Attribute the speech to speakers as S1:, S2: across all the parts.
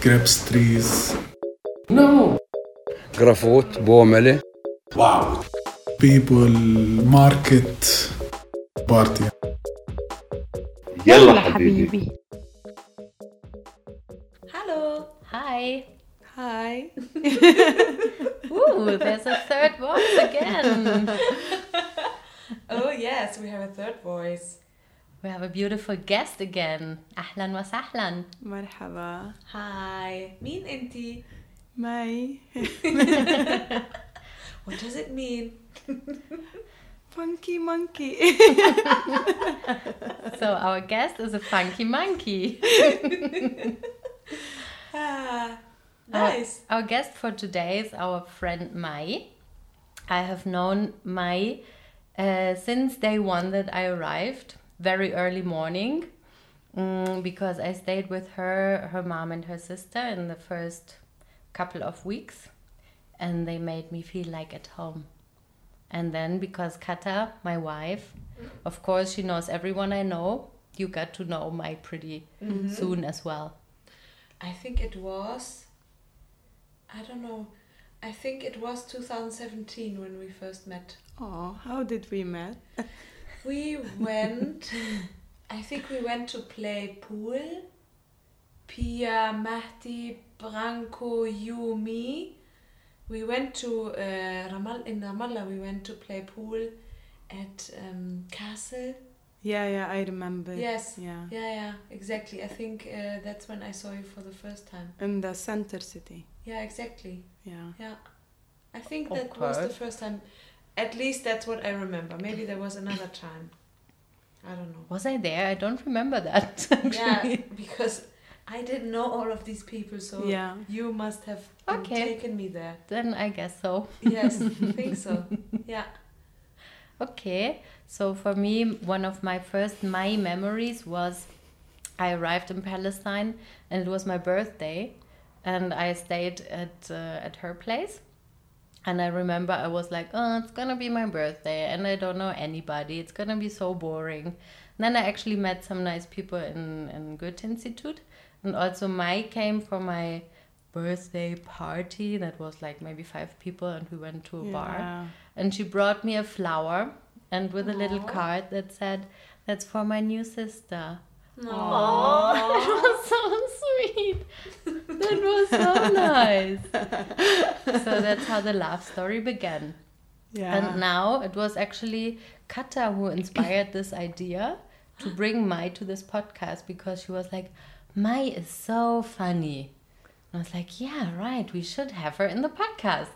S1: grapes trees.
S2: No.
S3: Grafot, Bomele.
S2: Wow.
S1: People, market, party.
S2: يلا حبيبي.
S4: Hello.
S5: Hi.
S4: Hi.
S5: Ooh, there's a third voice again.
S4: Oh yes, we have a third voice.
S5: We have a beautiful guest again. Ahlan wa sahlan.
S6: مرحبا
S4: Hi. Mean inti.
S6: ماي
S4: What does it mean?
S6: funky monkey
S5: So our guest is a funky monkey.
S4: Ah,
S5: Our-
S4: nice.
S5: Our, guest for today is our friend Mai. I have known Mai uh, since day one that I arrived, very early morning, mm, because I stayed with her, her mom, and her sister in the first couple of weeks, and they made me feel like at home. And then because Kata, my wife, of course, she knows everyone I know. You got to know Mai pretty soon as well.
S4: I think it was. I don't know. I think it was 2017 when we first met.
S6: oh how did we met
S4: We went. I think we went to play pool. Pia, Mahdi, Branko, you, me. We went to uh, Ramal in Ramallah. We went to play pool at um, Castle.
S6: yeah yeah I remember
S4: Yes.
S6: yeah
S4: Yeah, yeah, exactly. I think uh, that's when I saw you for the first time.
S6: in the center city
S4: Yeah, exactly.
S6: yeah
S4: Yeah. I think
S5: Of
S4: that was the first time. At least that's what I remember. Maybe there was another time. I don't know.
S5: Was I there? I don't remember that.
S4: Yeah, because I didn't know all of these people, so
S6: yeah
S4: you must have
S5: Okay.
S4: taken me there.
S5: Then I guess so.
S4: Yes, I think so. Yeah.
S5: Okay, so for me, one of my first my memories was I arrived in Palestine and it was my birthday, and I stayed at uh, at her place. And I remember I was like, oh, it's gonna be my birthday, and I don't know anybody. It's gonna be so boring. And then I actually met some nice people in in Goethe Institute, and also Mai came for my birthday party. That was like maybe five people, and we went to a bar and she brought me a flower and with a little card that said that's for my new sister
S4: No.
S5: it was so sweet. That was so nice. So that's how the love story began.
S6: Yeah.
S5: And now it was actually kata who inspired this idea to bring mai to this podcast because she was like mai is so funny. And i was like yeah right. We should have her in the podcast.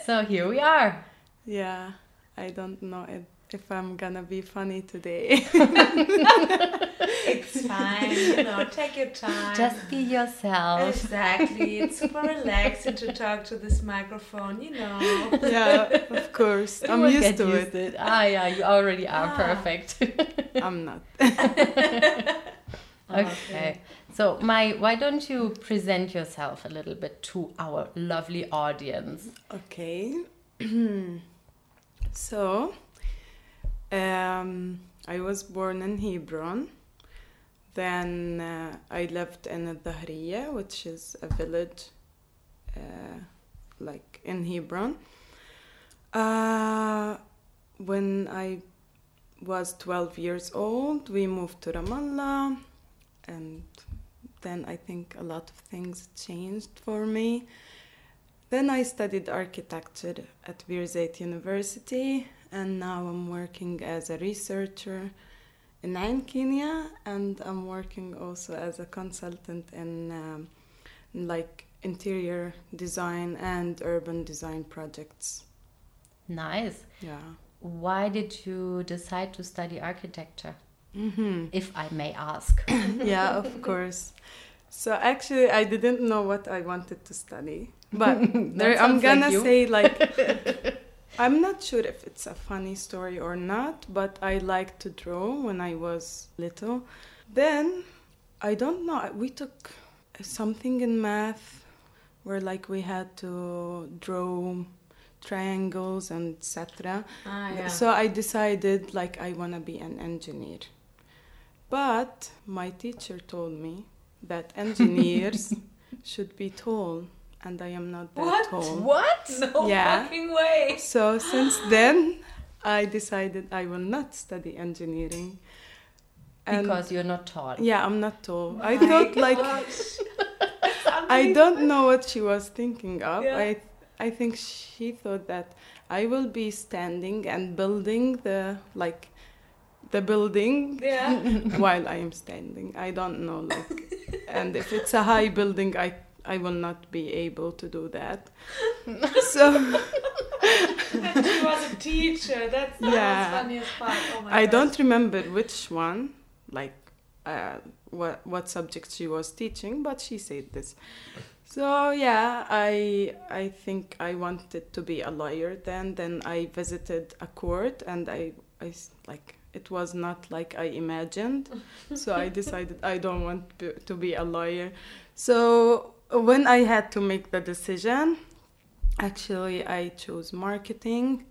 S5: So here we are.
S6: Yeah. I don't know if, if I'm gonna be funny today
S4: It's fine, you know, take your time.
S5: Just be yourself.
S4: Exactly. It's super relaxing to talk to this microphone, you know.
S6: yeah of course I'm
S5: will
S6: used to
S5: used
S6: it
S5: it. Ah, yeah, you already are
S4: Ah.
S5: perfect.
S6: I'm not
S5: okay. So, my, why don't you present yourself a little bit to our lovely audience?
S6: Okay. so, um, I was born in Hebron. Then uh, I lived in Dhahriya, which is a village uh, like in Hebron. Uh, when I was 12 years old, we moved to Ramallah, and then I think a lot of things changed for me. Then I studied architecture at Birzeit University, and now I'm working as a researcher in Kenya, and I'm working also as a consultant in um, like interior design and urban design projects.
S5: Nice.
S6: Yeah.
S5: Why did you decide to study architecture,
S6: hmm
S5: if I may ask?
S6: yeah, of course. So actually, I didn't know what I wanted to study, but there, I'm gonna
S5: you.
S6: say like I'm not sure if it's a funny story or not, but I liked to draw when I was little. Then I don't know. We took something in math where like we had to draw triangles and etc.
S4: Ah, yeah.
S6: So I decided like I want to be an engineer. But my teacher told me that engineers should be tall, and I am not that
S4: What?
S6: tall.
S5: What?
S4: No
S6: Yeah.
S4: fucking way.
S6: So since then, I decided I will not study engineering. And
S5: Because you're not tall.
S6: yeah, I'm not tall. Oh I
S4: My
S6: thought like. I don't know what she was thinking of.
S4: Yeah.
S6: I I think she thought that I will be standing and building the like the building
S4: Yeah.
S6: while I am standing. I don't know like and if it's a high building I I will not be able to do that. so
S4: And she was a teacher. That's the
S6: Yeah.
S4: funniest part. Oh my
S6: I
S4: gosh.
S6: don't remember which one, like uh, what what subject she was teaching, but she said this. So yeah, I I think I wanted to be a lawyer then. Then I visited a court, and I I s- like it was not like I imagined. so I decided I don't want to- to be a lawyer. So when I had to make the decision, actually I chose marketing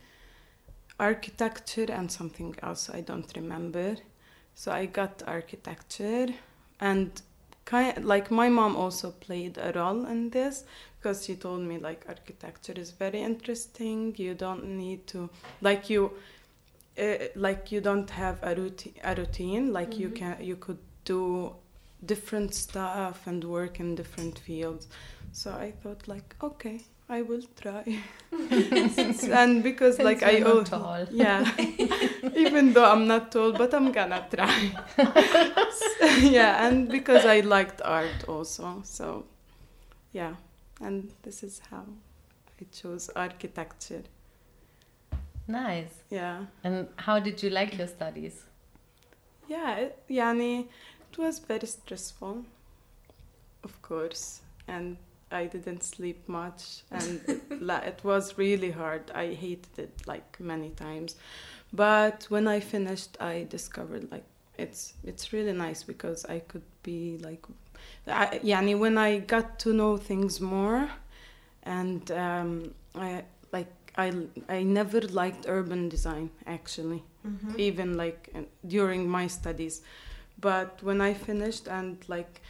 S6: architecture and something else I don't remember. So I got architecture and kind like my mom also played a role in this because she told me like architecture is very interesting. You don't need to like you uh, like you don't have a routine a routine like you can you could do different stuff and work in different fields. So I thought like okay, I will try. and because like I al-
S5: tall.
S6: yeah, even though I'm not tall, but I'm gonna try. yeah, and because I liked art also, so yeah, and this is how I chose architecture.
S5: Nice.
S6: Yeah,
S5: And how did you like your studies?
S6: yeah, yani, it was very stressful, of course, and I didn't sleep much, and it, it was really hard. I hated it like many times, but when I finished, I discovered like it's it's really nice because I could be like, I, yani, when I got to know things more, and um, I like I I never liked urban design actually
S4: Mm-hmm.
S6: even like during my studies but when i finished and like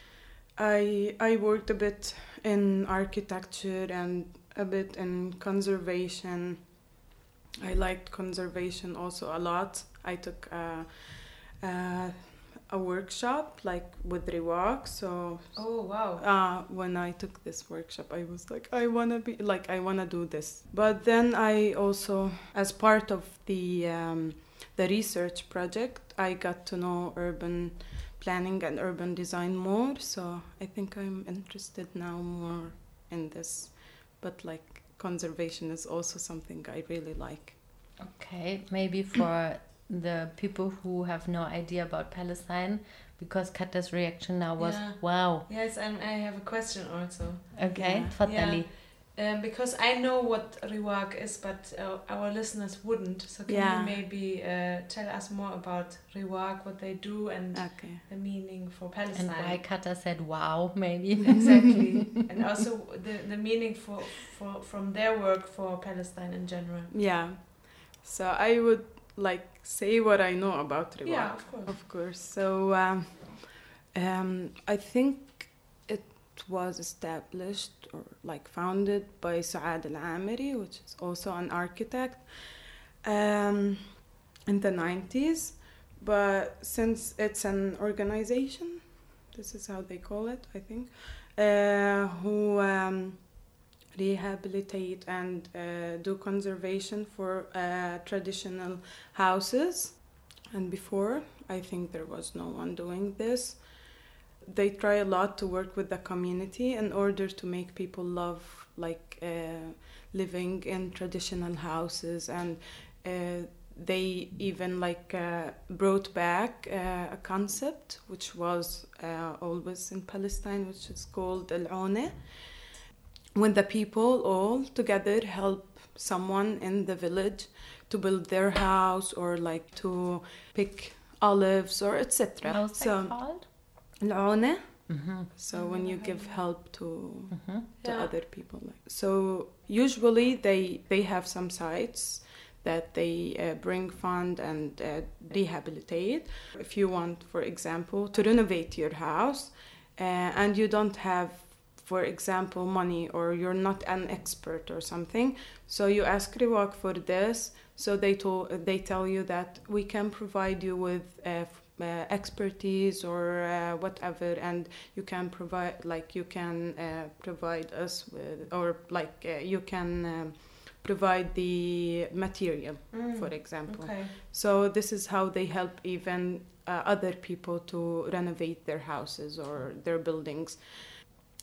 S6: i i worked a bit in architecture and a bit in conservation i liked conservation also a lot i took a, a, a workshop like with Riwak so
S4: Oh wow.
S6: uh, when I took this workshop, I was like, I wanna be like, I wanna do this. But then I also, as part of the um, the research project, I got to know urban planning and urban design more. So I think I'm interested now more in this. But like conservation is also something I really like.
S5: Okay, maybe for the people who have no idea about Palestine, because Katja's reaction now was
S4: yeah.
S5: wow.
S4: Yes, and I have a question also.
S5: Okay,
S6: yeah.
S5: Fatali. Yeah.
S4: Um, because I know what Riwak is, but uh, our listeners wouldn't. So can
S6: Yeah.
S4: you maybe uh, tell us more about Riwak, what they do, and
S6: Okay.
S4: the meaning for Palestine?
S5: And
S4: Palestine?
S5: why Kata said wow, maybe.
S4: exactly, and also the the meaning for, for from their work for Palestine in general.
S6: Yeah. So I would like say what I know about Riwak.
S4: Yeah, of course.
S6: Of course. So um, um, I think it was established or like founded by Suad Al Amiri, which is also an architect, um, in the 90s. But since it's an organization, this is how they call it, I think, uh, who um, rehabilitate and uh, do conservation for uh, traditional houses. And before, I think there was no one doing this. They try a lot to work with the community in order to make people love like uh, living in traditional houses and uh, they even like uh, brought back uh, a concept which was uh, always in Palestine which is called al-Une when the people all together help someone in the village to build their house or like to pick olives or etc. So
S5: called?
S6: العونة
S5: mm-hmm.
S6: So when you give help to
S5: mm-hmm.
S6: to
S4: yeah.
S6: other people, so usually they they have some sites that they uh, bring fund and uh, rehabilitate. If you want, for example, to renovate your house, uh, and you don't have, for example, money or you're not an expert or something, so you ask Riwak for this. So they told they tell you that we can provide you with uh, uh, expertise or uh, whatever, and you can provide like you can uh, provide us with or like uh, you can. Um, provide the material
S4: Mm.
S6: for example
S4: Okay.
S6: so this is how they help even uh, other people to renovate their houses or their buildings.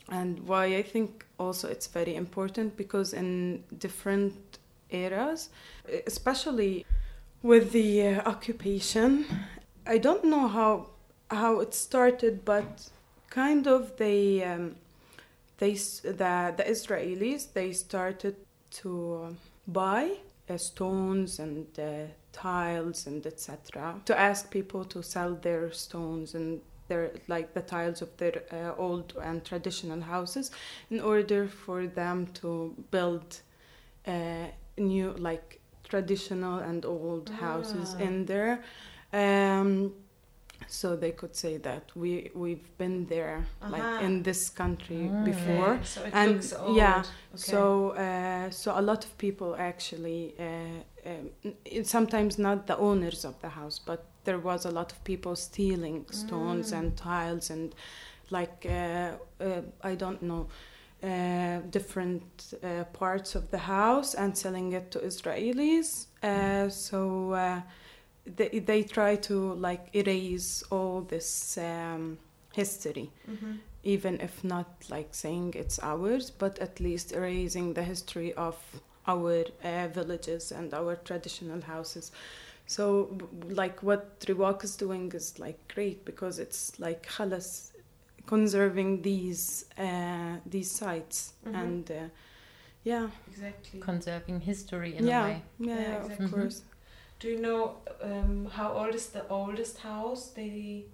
S6: And why I think also it's very important because in different eras, especially with the uh, occupation, I don't know how how it started, but kind of they um, they the the Israelis they started to uh, buy uh, stones and uh, tiles and etc. to ask people to sell their stones and their like the tiles of their uh, old and traditional houses in order for them to build uh, new like traditional and old houses
S4: Ah.
S6: in there um, so they could say that we we've been there
S4: Aha.
S6: like in this country
S5: Mm.
S6: before
S4: Okay, So it
S6: And,
S4: looks old.
S6: yeah,
S4: Okay.
S6: so, uh, so a lot of people actually, uh, um, sometimes not the owners of the house, but there was a lot of people stealing stones
S4: Mm.
S6: and tiles and like uh, uh, I don't know. Uh, different uh, parts of the house and selling it to Israelis. Uh, so uh, they, they try to like erase all this um, history
S4: Mhm.
S6: even if not like saying it's ours, but at least erasing the history of our uh, villages and our traditional houses. So, like what Riwak is doing is like great because it's like khalas conserving these uh, these sites
S4: Mhm.
S6: and uh, yeah,
S4: Exactly.
S5: Conserving history in
S6: yeah,
S5: a way.
S6: yeah,
S4: Yeah,
S6: yeah,
S4: exactly.
S6: of course.
S4: Do you know um, how old is the oldest house? They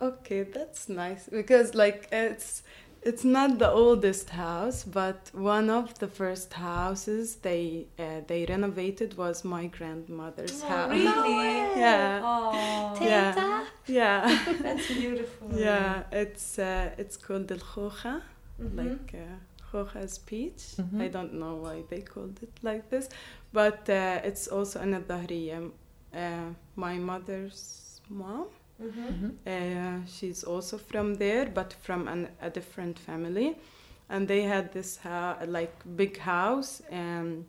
S6: Okay, that's nice because like it's it's not the oldest house, but one of the first houses they uh, they renovated was my grandmother's
S4: Oh,
S6: house.
S4: really?
S6: Yeah.
S4: Oh,
S6: Yeah. Yeah,
S4: that's beautiful.
S6: yeah. It's uh, it's called el khocha,
S4: Mhm.
S6: like uh, khocha is peach.
S5: Mhm.
S6: I don't know why they called it like this, but uh, it's also in Dahriya. Uh, my mother's mom.
S4: Mhm.
S5: Mhm.
S6: Uh, she's also from there, but from an, a different family, and they had this ha- like big house. And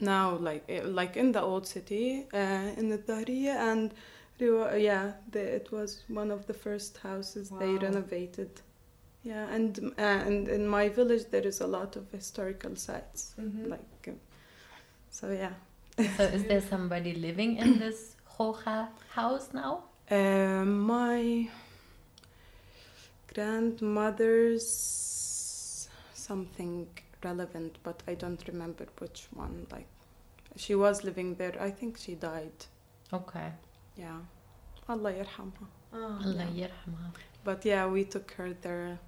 S6: now, like eh, like in the old city, uh, in the Dahriya, and they were, yeah, the, it was one of the first houses they renovated. Yeah, and uh, and in my village there is a lot of historical sites,
S4: Mhm.
S6: like uh, so. Yeah.
S5: So is there somebody living in this Hoja house now?
S6: Uh, my grandmother's something relevant, but I don't remember which one. Like, she was living there. I think she died.
S5: Okay.
S6: Yeah, Allah yarhamha.
S4: Oh.
S5: Allah yarhamha.
S6: But yeah, we took her there.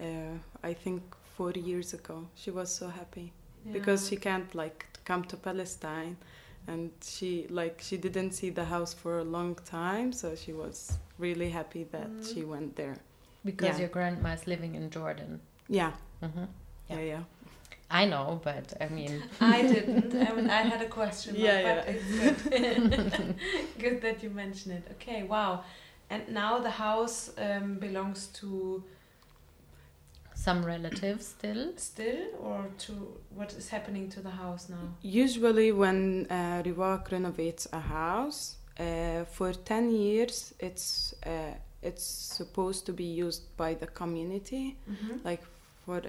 S6: Uh, I think four years ago. She was so happy because she can't like come to Palestine, and she like she didn't see the house for a long time, so she was really happy that
S4: Mm.
S6: she went there.
S5: Because
S6: Yeah.
S5: your grandma is living in Jordan.
S6: Yeah,
S5: hmm
S6: yeah, yeah.
S5: I know, but I mean,
S4: I didn't. I, mean, I had a question.
S6: Yeah,
S4: but
S6: yeah.
S4: it's good. good that you mention it. Okay, wow. And now the house um, belongs to
S5: some relatives still.
S4: still or to what is happening to the house now?
S6: Usually, when uh, Riwak renovates a house, uh, for ten years, it's uh, it's supposed to be used by the community.
S4: Mhm.
S6: like for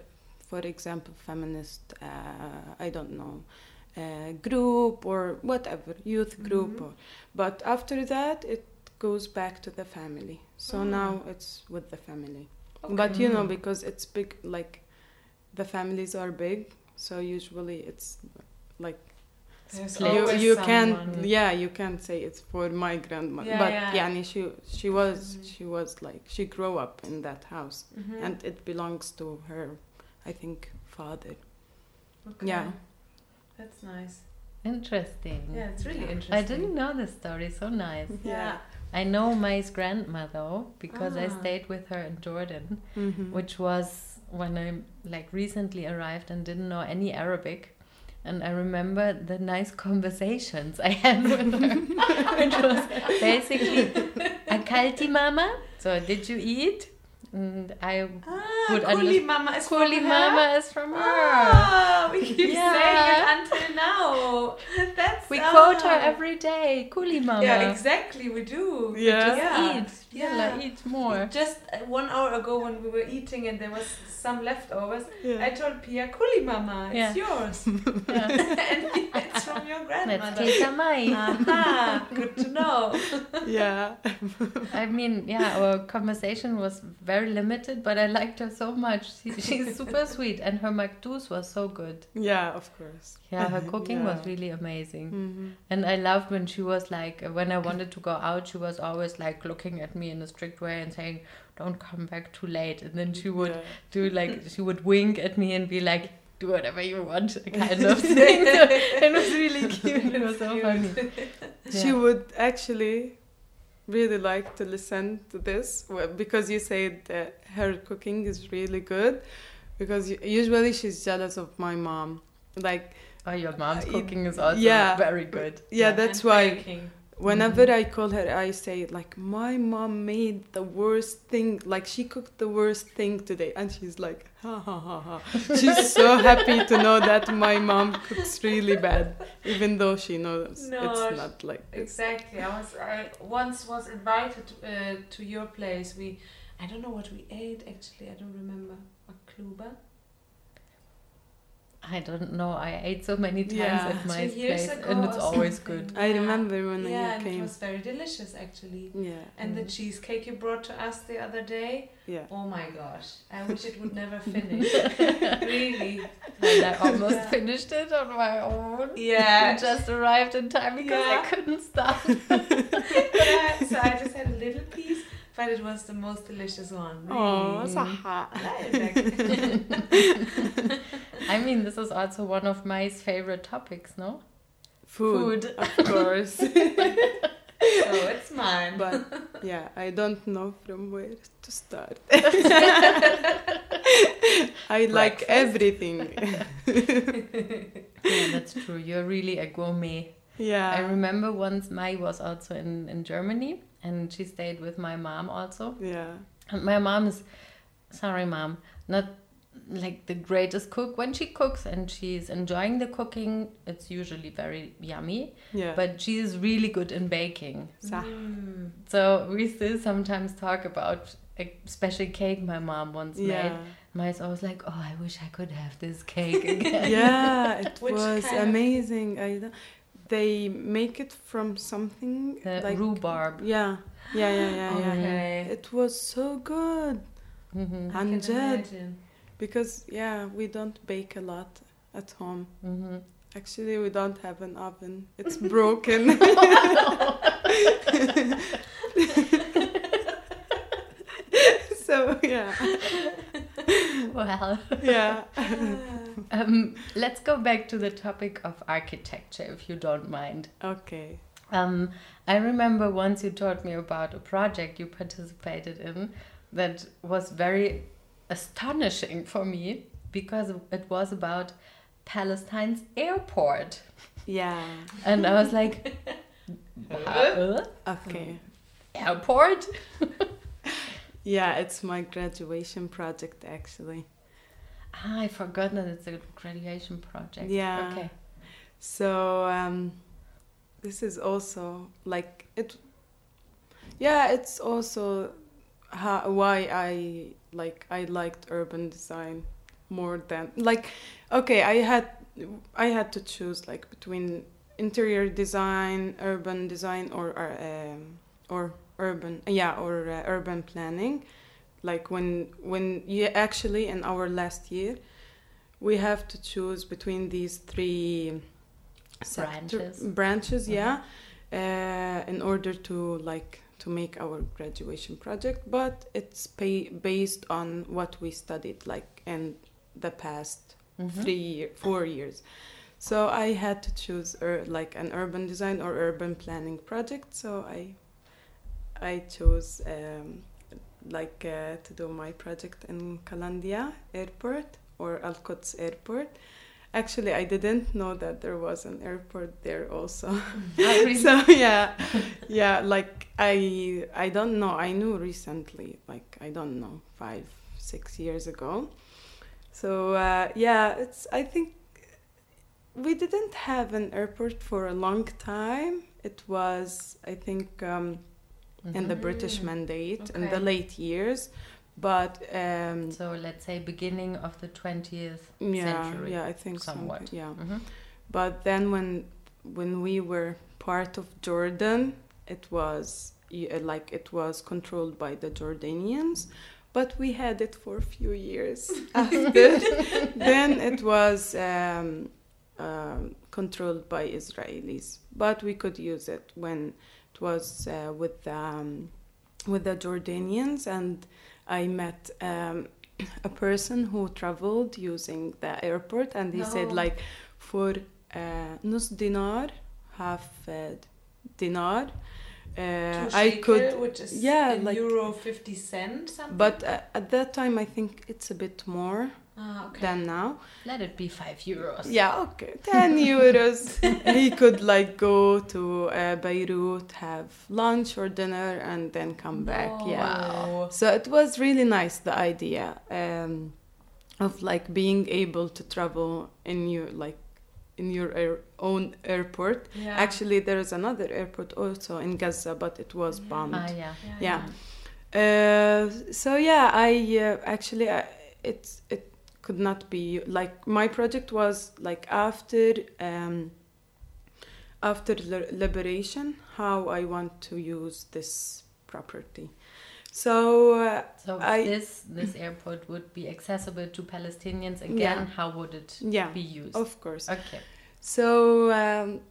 S6: for example feminist uh, i don't know uh, group or whatever youth group
S4: Mhm.
S6: or, but after that it goes back to the family so
S4: Ah.
S6: now it's with the family but you know
S5: Mm.
S6: because it's big like the families are big so usually it's like
S4: There's
S6: you, you can't yeah you can't say it's for my grandmother
S4: Yeah,
S6: but
S4: yeah.
S6: yeah she she was
S4: Mhm.
S6: she was like she grew up in that house
S4: Mhm.
S6: and it belongs to her i think father
S4: Okay.
S6: yeah.
S4: That's nice.
S5: Interesting.
S4: Yeah, it's really interesting.
S5: I didn't know this story. So nice.
S4: Yeah.
S5: I know Mai's grandmother because I
S4: Ah.
S5: stayed with her in Jordan,
S6: Mhm.
S5: which was when I like recently arrived and didn't know any Arabic. And I remember the nice conversations I had with her, which was basically, "Akalti mama?" So did you eat? And I
S4: Ah,
S5: Would
S4: Mama is from her?
S5: mama is from her.
S4: Ah, we keep
S5: Yeah.
S4: saying it until now. That's
S5: We
S4: ah.
S5: quote her every day. Kuli mama.
S4: Yeah, exactly. We do.
S6: Yeah.
S5: Just
S4: Yeah.
S5: eat.
S4: Yeah.
S5: Eat more.
S4: Just uh, one hour ago, when we were eating and there was some leftovers,
S6: Yeah.
S4: I told Pia, "Kuli Mama, it's yours, and it's from your
S5: Let's
S4: grandmother."
S5: take a Mai.
S4: Aha, good to know.
S6: yeah.
S5: I mean, yeah, our conversation was very limited, but I liked her so much. She, she's super sweet, and her makdous was so good.
S6: Yeah, of course.
S5: Yeah, her cooking was really amazing.
S6: Mhm.
S5: And I loved when she was like, when I wanted to go out, she was always like looking at me in a strict way and saying, "Don't come back too late." And then she would
S6: Yeah.
S5: do like she would wink at me and be like, "Do whatever you want," kind of thing. it was really cute. It was so
S4: Cute.
S5: funny.
S6: She would actually really like to listen to this because you said that her cooking is really good because usually she's jealous of my mom like
S5: Oh, your mom's cooking is also
S6: yeah.
S5: very good.
S6: yeah, that's
S4: And
S6: why
S4: baking.
S6: Whenever
S5: Mm-hmm.
S6: i call her i say like my mom made the worst thing like she cooked the worst thing today and she's like ha ha ha ha she's so happy to know that my mom cooks really bad even though she knows
S4: No,
S6: it's not like this
S4: Exactly. I was I once was invited uh, to your place. We I don't know what we ate actually. I don't remember. A kluba.
S5: I don't know. I ate so many times
S6: Yeah.
S5: at my
S4: Two years
S5: place,
S4: ago
S5: and it's always good.
S6: i remember when
S4: yeah,
S6: you
S4: and
S6: came
S4: it was very delicious actually.
S6: yeah
S4: And the
S5: Mm.
S4: cheesecake you brought to us the other day.
S6: yeah
S4: Oh my gosh! I wish it would never finish. really.
S5: And I almost
S4: Yeah.
S5: finished it on my own.
S4: Yeah.
S5: I just arrived in time because
S4: Yeah.
S5: I couldn't stop.
S4: yeah. So I just had a little piece, but it was the most delicious one.
S6: oh
S4: Really.
S6: صح
S5: I mean, this is also one of my favorite topics, no?
S6: food,
S5: Food.
S6: of course
S4: So it's mine.
S6: but yeah i don't know from where to start i like everything
S5: Yeah, that's true. You're really a gourmet.
S6: yeah
S5: I remember once Mai was also in, in Germany and she stayed with my mom also.
S6: yeah
S5: And my mom is, sorry, mom, not like the greatest cook. When she cooks and she's enjoying the cooking, it's usually very yummy.
S6: yeah
S5: But she is really good in baking.
S6: صح
S4: Mm.
S5: So we still sometimes talk about a special cake my mom once made.
S6: yeah
S5: Mai's always like, oh, I wish I could have this cake again.
S6: yeah it was
S4: kind of-
S6: amazing I don't- they make it from something
S5: The
S6: like
S5: rhubarb.
S6: yeah yeah yeah yeah yeah
S4: Okay.
S6: it was so good
S5: hmm
S4: I can
S6: Amjad.
S4: imagine.
S6: because yeah we don't bake a lot at home
S5: hmm
S6: actually we don't have an oven it's broken so yeah
S5: Well,
S6: yeah
S5: um, let's go back to the topic of architecture, if you don't mind.
S6: okay
S5: Um, I remember once you told me about a project you participated in that was very astonishing for me because it was about Palestine's airport.
S6: yeah
S5: And I was like, "Uh,
S6: okay
S5: airport?
S6: Yeah it's my graduation project actually
S5: Ah, I forgot that it's a graduation project.
S6: Yeah.
S5: Okay.
S6: So um, this is also like it. Yeah, it's also how, why I like I liked urban design more than like. Okay, I had I had to choose like between interior design, urban design, or uh, um, or urban yeah or uh, urban planning. Like when when you actually in our last year we have to choose between these three sector-
S5: Branches.
S6: branches yeah uh, in order to like to make our graduation project but it's pay- based on what we studied like in the past
S5: Mhm.
S6: three year, four years So I had to choose ur- like an urban design or urban planning project. So I I chose um, like uh, to do my project in Kalandia Airport or Al Quds Airport. Actually, I didn't know that there was an airport there also. so yeah, yeah. Like I, I don't know. I knew recently. Like I don't know, five, six years ago. So uh, yeah, it's. I think we didn't have an airport for a long time. It was, I think, um, in the British Mandate in the late years, but um,
S5: So let's say beginning of the 20th
S6: yeah,
S5: century.
S6: yeah, I think
S5: somewhat.
S6: Yeah,
S5: Mhm.
S6: but then when when we were part of Jordan, it was uh, like it was controlled by the Jordanians. But we had it for a few years after. then it was um, um, controlled by Israelis, but we could use it when it was uh, with the, um, with the Jordanians, and I met um, a person who traveled using the airport, and he said like for uh, nus dinar, half uh, dinar, uh, I could
S4: which is
S6: yeah, like-
S4: euro 50 cent something.
S6: but uh, at that time I think it's a bit more
S4: ah, okay.
S6: than now.
S5: Let it be 5 euros.
S6: Yeah, okay. 10 euros. he could like go to uh, Beirut, have lunch or dinner, and then come back. Yeah.
S4: Wow.
S6: So it was really nice, the idea um, of like being able to travel in your like in your air, own airport.
S4: Yeah.
S6: Actually, there is another airport also in Gaza, but it was bombed.
S5: Ah, yeah.
S6: Yeah. Uh, so yeah, I uh, actually uh, it it could not be like my project was like after um, after li- liberation how I want to use this property. So uh,
S5: So
S6: I-
S5: this this airport would be accessible to Palestinians again.
S6: Yeah.
S5: How would it
S6: yeah,
S5: be used?
S6: of course.
S5: Okay.
S6: So um,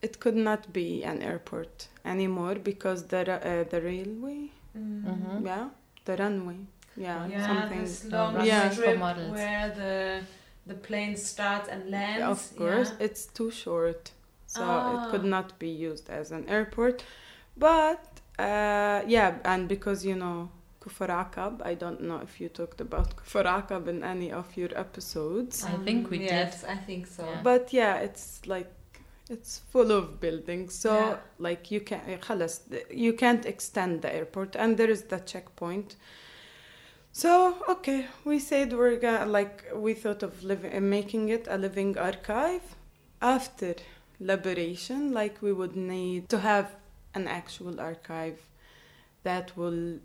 S6: it could not be an airport anymore because the ra- uh, the railway,
S4: Mm.
S5: Mhm.
S6: yeah, the runway, yeah,
S4: yeah
S6: something.
S4: this um, long
S5: oh,
S6: yeah.
S4: where the the plane starts and lands.
S6: Of course,
S4: yeah.
S6: it's too short, so
S4: oh.
S6: it ah. could not be used as an airport. But uh, yeah, and because you know Kufr Aqab, I don't know if you talked about Kufr Aqab in any of your episodes.
S5: I think we
S4: um, yes, did. I think so.
S5: Yeah.
S6: But yeah, it's like it's full of buildings so
S4: yeah.
S6: like you can you can't extend the airport and there is the checkpoint so okay, we said we're gonna like we thought of living uh, making it a living archive after liberation. Like we would need to have an actual archive that will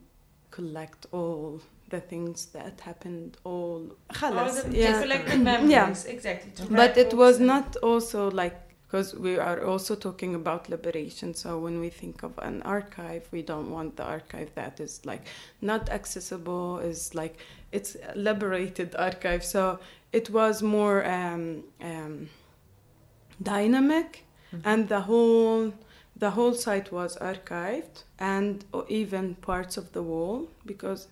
S6: collect all the things that happened all,
S4: all the,
S6: yeah.
S4: memories yeah. exactly
S6: but it was not also like because we are also talking about liberation. So when we think of an archive, we don't want the archive that is like not accessible. Is like it's a liberated archive. So it was more um, um, dynamic, and the whole the whole site was archived, and even parts of the wall because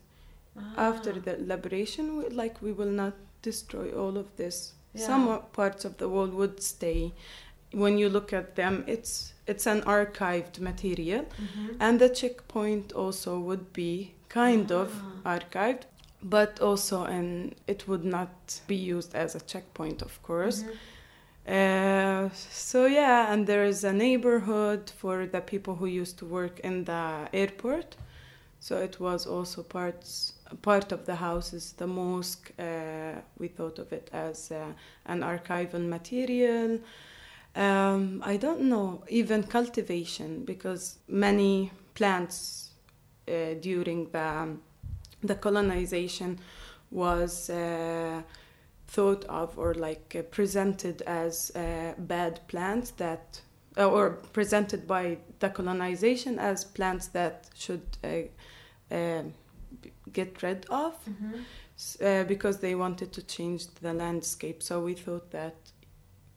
S6: after
S4: Ah.
S6: the liberation we, like we will not destroy all of this
S4: Yeah.
S6: some parts of the wall would stay when you look at them it's it's an archived material
S4: Mhm.
S6: and the checkpoint also would be kind of
S4: Ah.
S6: archived but also and it would not be used as a checkpoint of course
S4: Mhm.
S6: uh, so yeah, and there is a neighborhood for the people who used to work in the airport. So it was also parts part of the houses, the mosque. Uh, we thought of it as uh, an archival material. Um, I don't know even cultivation because many plants uh, during the the colonization was. Uh, thought of or like uh, presented as uh, bad plants that uh, or presented by the colonization as plants that should uh, uh, get rid of
S4: Mhm.
S6: uh, because they wanted to change the landscape so we thought that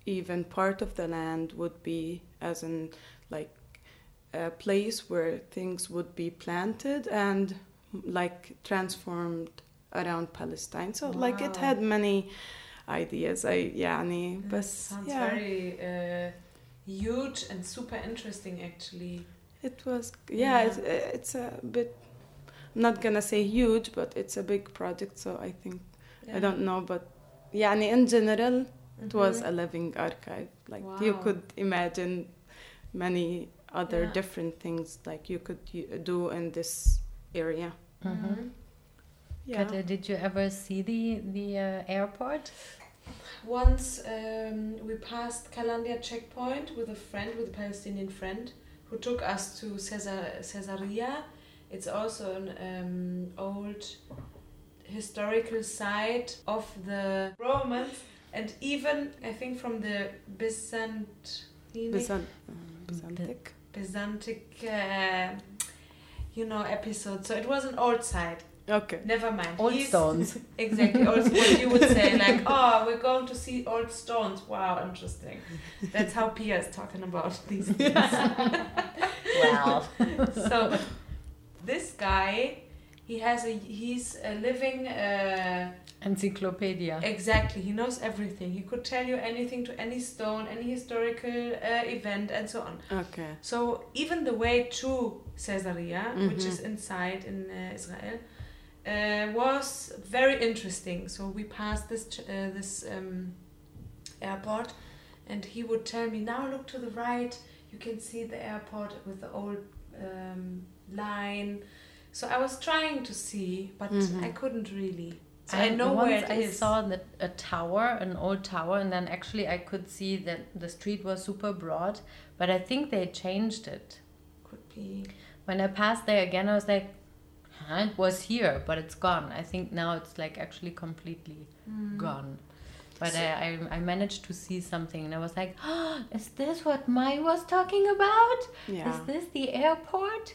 S6: even part of the land would be as in like a place where things would be planted and like transformed around Palestine. So like it
S4: Wow.
S6: had many ideas I يعني
S4: That
S6: بس
S4: sounds
S6: yeah
S4: very uh, huge and super interesting actually.
S6: it was yeah,
S4: Yeah.
S6: It's, it's a bit I'm not gonna say huge but it's a big project so I think I don't know but يعني in general it was a living archive like you
S4: Mm-hmm.
S6: Could imagine many other
S4: Yeah.
S6: different things like you could do in this area
S5: Mhm.
S6: yeah
S5: But uh, did you ever see the the uh, airport?
S4: Once um, we passed Kalandia checkpoint with a friend, with a Palestinian friend, who took us to Caesar, Caesarea. It's also an um, old historical site of the Romans, and even I think from the Byzantine,
S6: Byzant- uh, Byzantic
S4: Byzantic, uh, you know, episode. So it was an old site.
S6: okay
S4: Never mind.
S5: Old
S4: He's-
S5: stones.
S4: Exactly. Old, what you would say, like, oh, we're going to see old stones. Wow, interesting. That's how Pia is talking about these things.
S5: Wow.
S4: so, this guy, he has a he's a living. Uh,
S5: Encyclopedia.
S4: exactly, he knows everything. He could tell you anything to any stone, any historical uh, event, and so on.
S6: okay
S4: So even the way to Caesarea, which
S6: Mhm.
S4: is inside in uh, Israel, uh, was very interesting. So we passed this uh, this um, airport, and he would tell me, "Now look to the right. You can see the airport with the old um, line." So I was trying to see, but
S6: Mhm.
S4: I couldn't really. So
S5: I
S4: I know where it
S5: I
S4: is.
S5: saw that a tower, an old tower, and then actually I could see that the street was super broad, but I think they changed it.
S4: Could be.
S5: When I passed there again, I was like, huh, it was here, but it's gone. I think now it's like actually completely
S4: Hmm.
S5: gone. But I, I, I managed to see something, and I was like, oh, is this what Mai was talking about?
S6: yeah
S5: Is this the airport?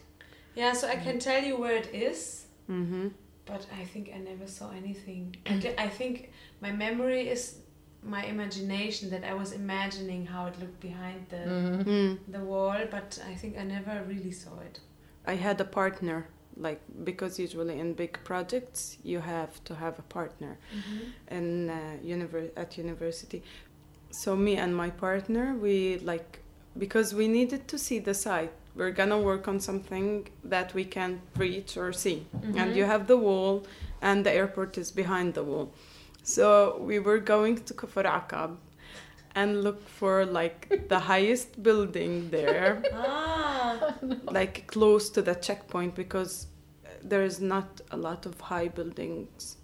S4: Yeah, so I can tell you where it is.
S6: mm-hmm.
S4: But I think I never saw anything. I, di- I think my memory is my imagination that I was imagining how it looked behind the
S5: Mhm.
S6: mm.
S4: the wall, but I think I never really saw it.
S6: I had a partner like because usually in big projects you have to have a partner in uh, univer- at university so me and my partner we like because we needed to see the site we're gonna work on something that we can reach or see and you have the wall and the airport is behind the wall so we were going to Kufr Aqab and look for like the highest building there
S4: Ah,
S6: like close to the checkpoint because there is not a lot of high buildings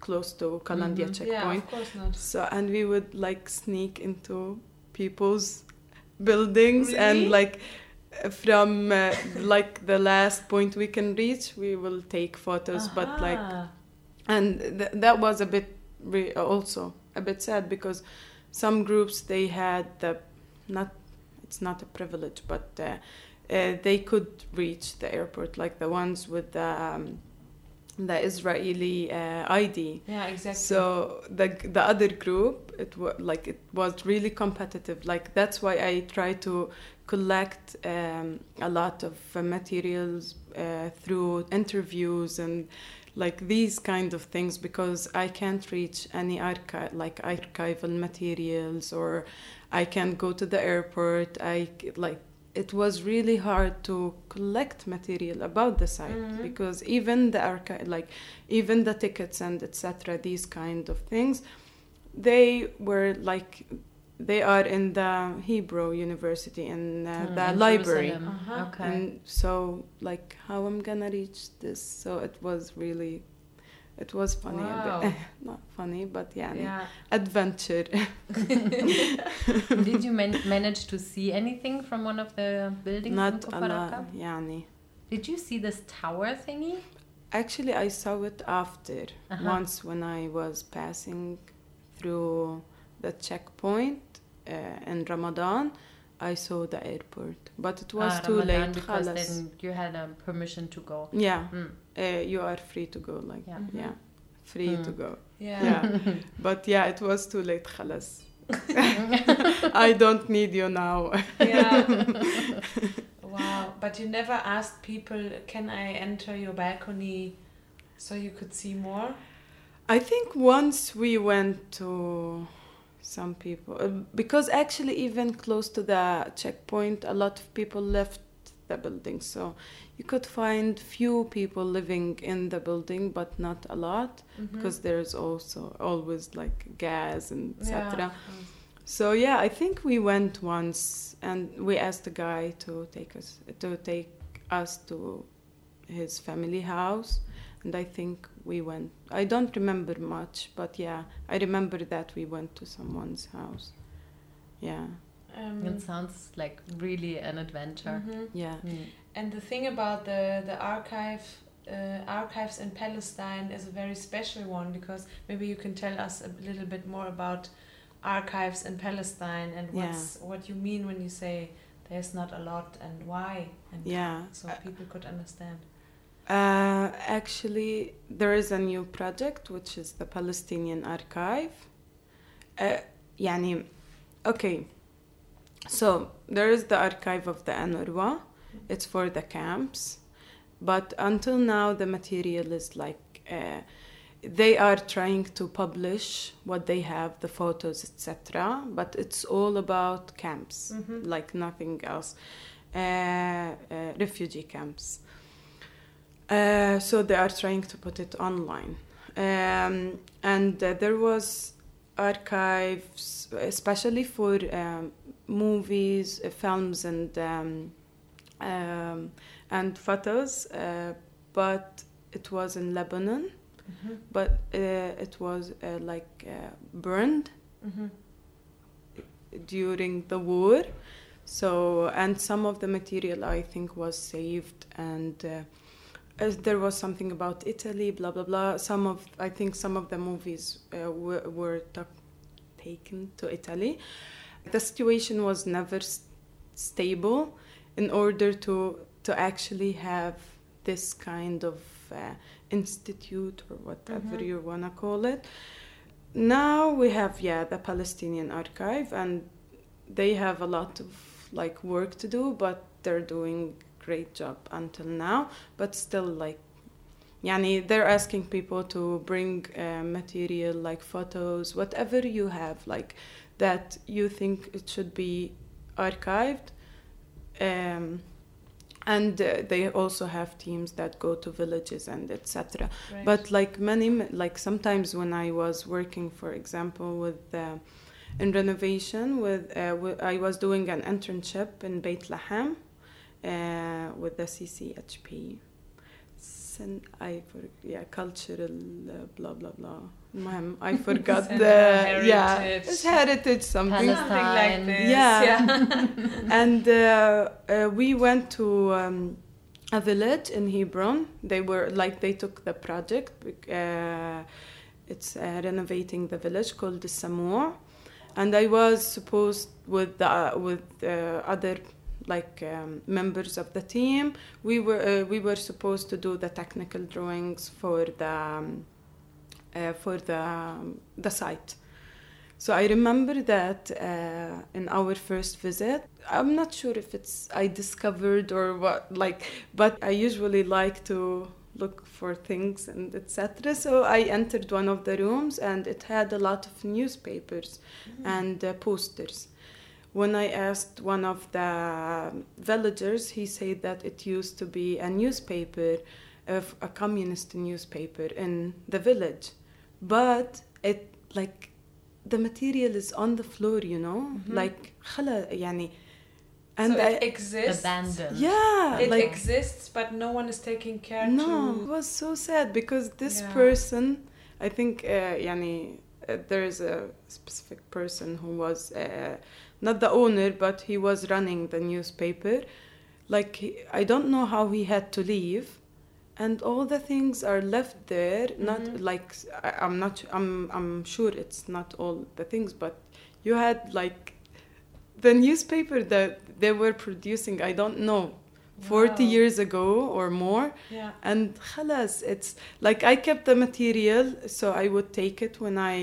S6: close to Kalandia
S5: Mhm.
S4: yeah,
S6: checkpoint.
S4: of course not.
S6: So and we would like sneak into people's buildings
S4: Really?
S6: and like from uh, like the last point we can reach, we will take photos. But like and th- that was a bit re- also a bit sad because some groups they had the not it's not a privilege but uh, uh, they could reach the airport like the ones with the um, the Israeli uh, ID
S4: yeah, exactly.
S6: so the the other group it was like it was really competitive. Like that's why I try to collect um, a lot of uh, materials uh, through interviews and like these kind of things because I can't reach any archive like archival materials or I can't go to the airport. I like it was really hard to collect material about the site
S4: Mhm.
S6: because even the archive like even the tickets and etc these kind of things they were like they are in the hebrew university in uh,
S5: Mm,
S6: the
S5: in
S6: library
S4: Uh-huh.
S5: Okay.
S6: and so like how i'm gonna reach this so it was really it was funny
S4: wow.
S6: bit, not funny but yeah,
S4: yeah.
S6: adventure
S5: did you man manage to see anything from one of the buildings
S6: not
S5: in
S6: Kufr
S5: Aqab? did you see this tower thingy
S6: actually i saw it after
S5: uh -huh.
S6: once when i was passing through the checkpoint uh, in ramadan I saw the airport, but it was
S5: ah,
S6: too
S5: Ramadan
S6: late.
S5: Because then you had um, permission to go.
S6: Yeah.
S5: Mm
S6: uh, you are free to go. Like
S5: Yeah.
S4: Mhm.
S6: yeah, free to
S5: Mm.
S6: go.
S4: Yeah.
S6: Yeah, but yeah, it was too late. خلاص. I don't need you now.
S4: yeah. wow. But you never asked people, can I enter your balcony so you could see more?
S6: I think once we went to some people uh, because actually even close to the checkpoint a lot of people left the building so you could find few people living in the building but not a lot
S4: Mhm.
S6: because there's also always like gas and etc
S4: Yeah.
S6: so yeah i think we went once and we asked the guy to take us to take us to his family house and i think we went i don't remember much but yeah i remember that we went to someone's house yeah
S4: Um,
S5: It sounds like really an adventure.
S4: mhm.
S6: yeah
S5: Mm.
S4: And the thing about the the archive uh, archives in Palestine is a very special one because maybe you can tell us a little bit more about archives in Palestine and
S6: Yeah.
S4: what's what you mean when you say there's not a lot and why and
S6: yeah
S4: so people could understand.
S6: Uh, actually, there is a new project which is the Palestinian Archive. Uh, يعني, okay, so there is the archive of the UNRWA. It's for the camps, but until now the material is like uh, they are trying to publish what they have, the photos, etc. But it's all about camps,
S4: Mhm.
S6: like nothing else. Uh, uh, refugee camps. Uh, so they are trying to put it online. Um, and uh, there was archives, especially for um, movies, uh, films, and um, um, and photos. Uh, but it was in Lebanon.
S4: Mhm.
S6: But uh, it was uh, like uh, burned
S4: Mhm.
S6: during the war. So, and some of the material I think was saved, and uh, there was something about Italy, blah blah blah. Some of I think some of the movies uh, were, were ta- taken to Italy. The situation was never s- stable in order to to actually have this kind of uh, institute or whatever
S4: Mhm.
S6: you wanna call it. Now we have yeah the Palestinian archive and they have a lot of like work to do but they're doing great job until now but still like yani they're asking people to bring uh, material like photos whatever you have like that you think it should be archived um, and uh, they also have teams that go to villages and etc
S4: Right.
S6: but like many like sometimes when i was working for example with uh, in renovation with uh, i was doing an internship in beit lahem uh, with the cchp and I for yeah cultural uh, blah blah blah. I forgot the
S4: heritage.
S6: yeah it's heritage something,
S4: something like this.
S6: Yeah, yeah. and uh, uh, we went to um, a village in Hebron. They were like they took the project. Uh, it's uh, renovating the village called the Samur, and I was supposed with the, with uh, other like um, members of the team. We were uh, we were supposed to do the technical drawings for the um, uh, for the um, the site. So I remember that uh, in our first visit, I'm not sure if it's I discovered or what, like, but I usually like to look for things and etc. So I entered one of the rooms and it had a lot of newspapers and uh, posters When I asked one of the villagers, he said that it used to be a newspaper, of a communist newspaper in the village, but it like the material is on the floor, you know,
S4: Mhm.
S6: like خلا يعني and
S4: so
S6: I,
S4: it exists.
S5: Abandoned.
S6: yeah,
S4: It
S6: like
S4: exists, but no one is taking care
S6: no, it
S4: to.
S6: was so sad because this
S4: Yeah.
S6: person, I think, uh, يعني, uh, there is a specific person who was uh, not the owner, but he was running the newspaper. Like he, I don't know how he had to leave, and all the things are left there. Not
S4: Mhm.
S6: like I, I'm not. I'm I'm sure it's not all the things, but you had like the newspaper that they were producing. I don't know. 40
S4: Wow.
S6: years ago or more
S4: Yeah.
S6: and خلاص it's like I kept the material so I would take it when I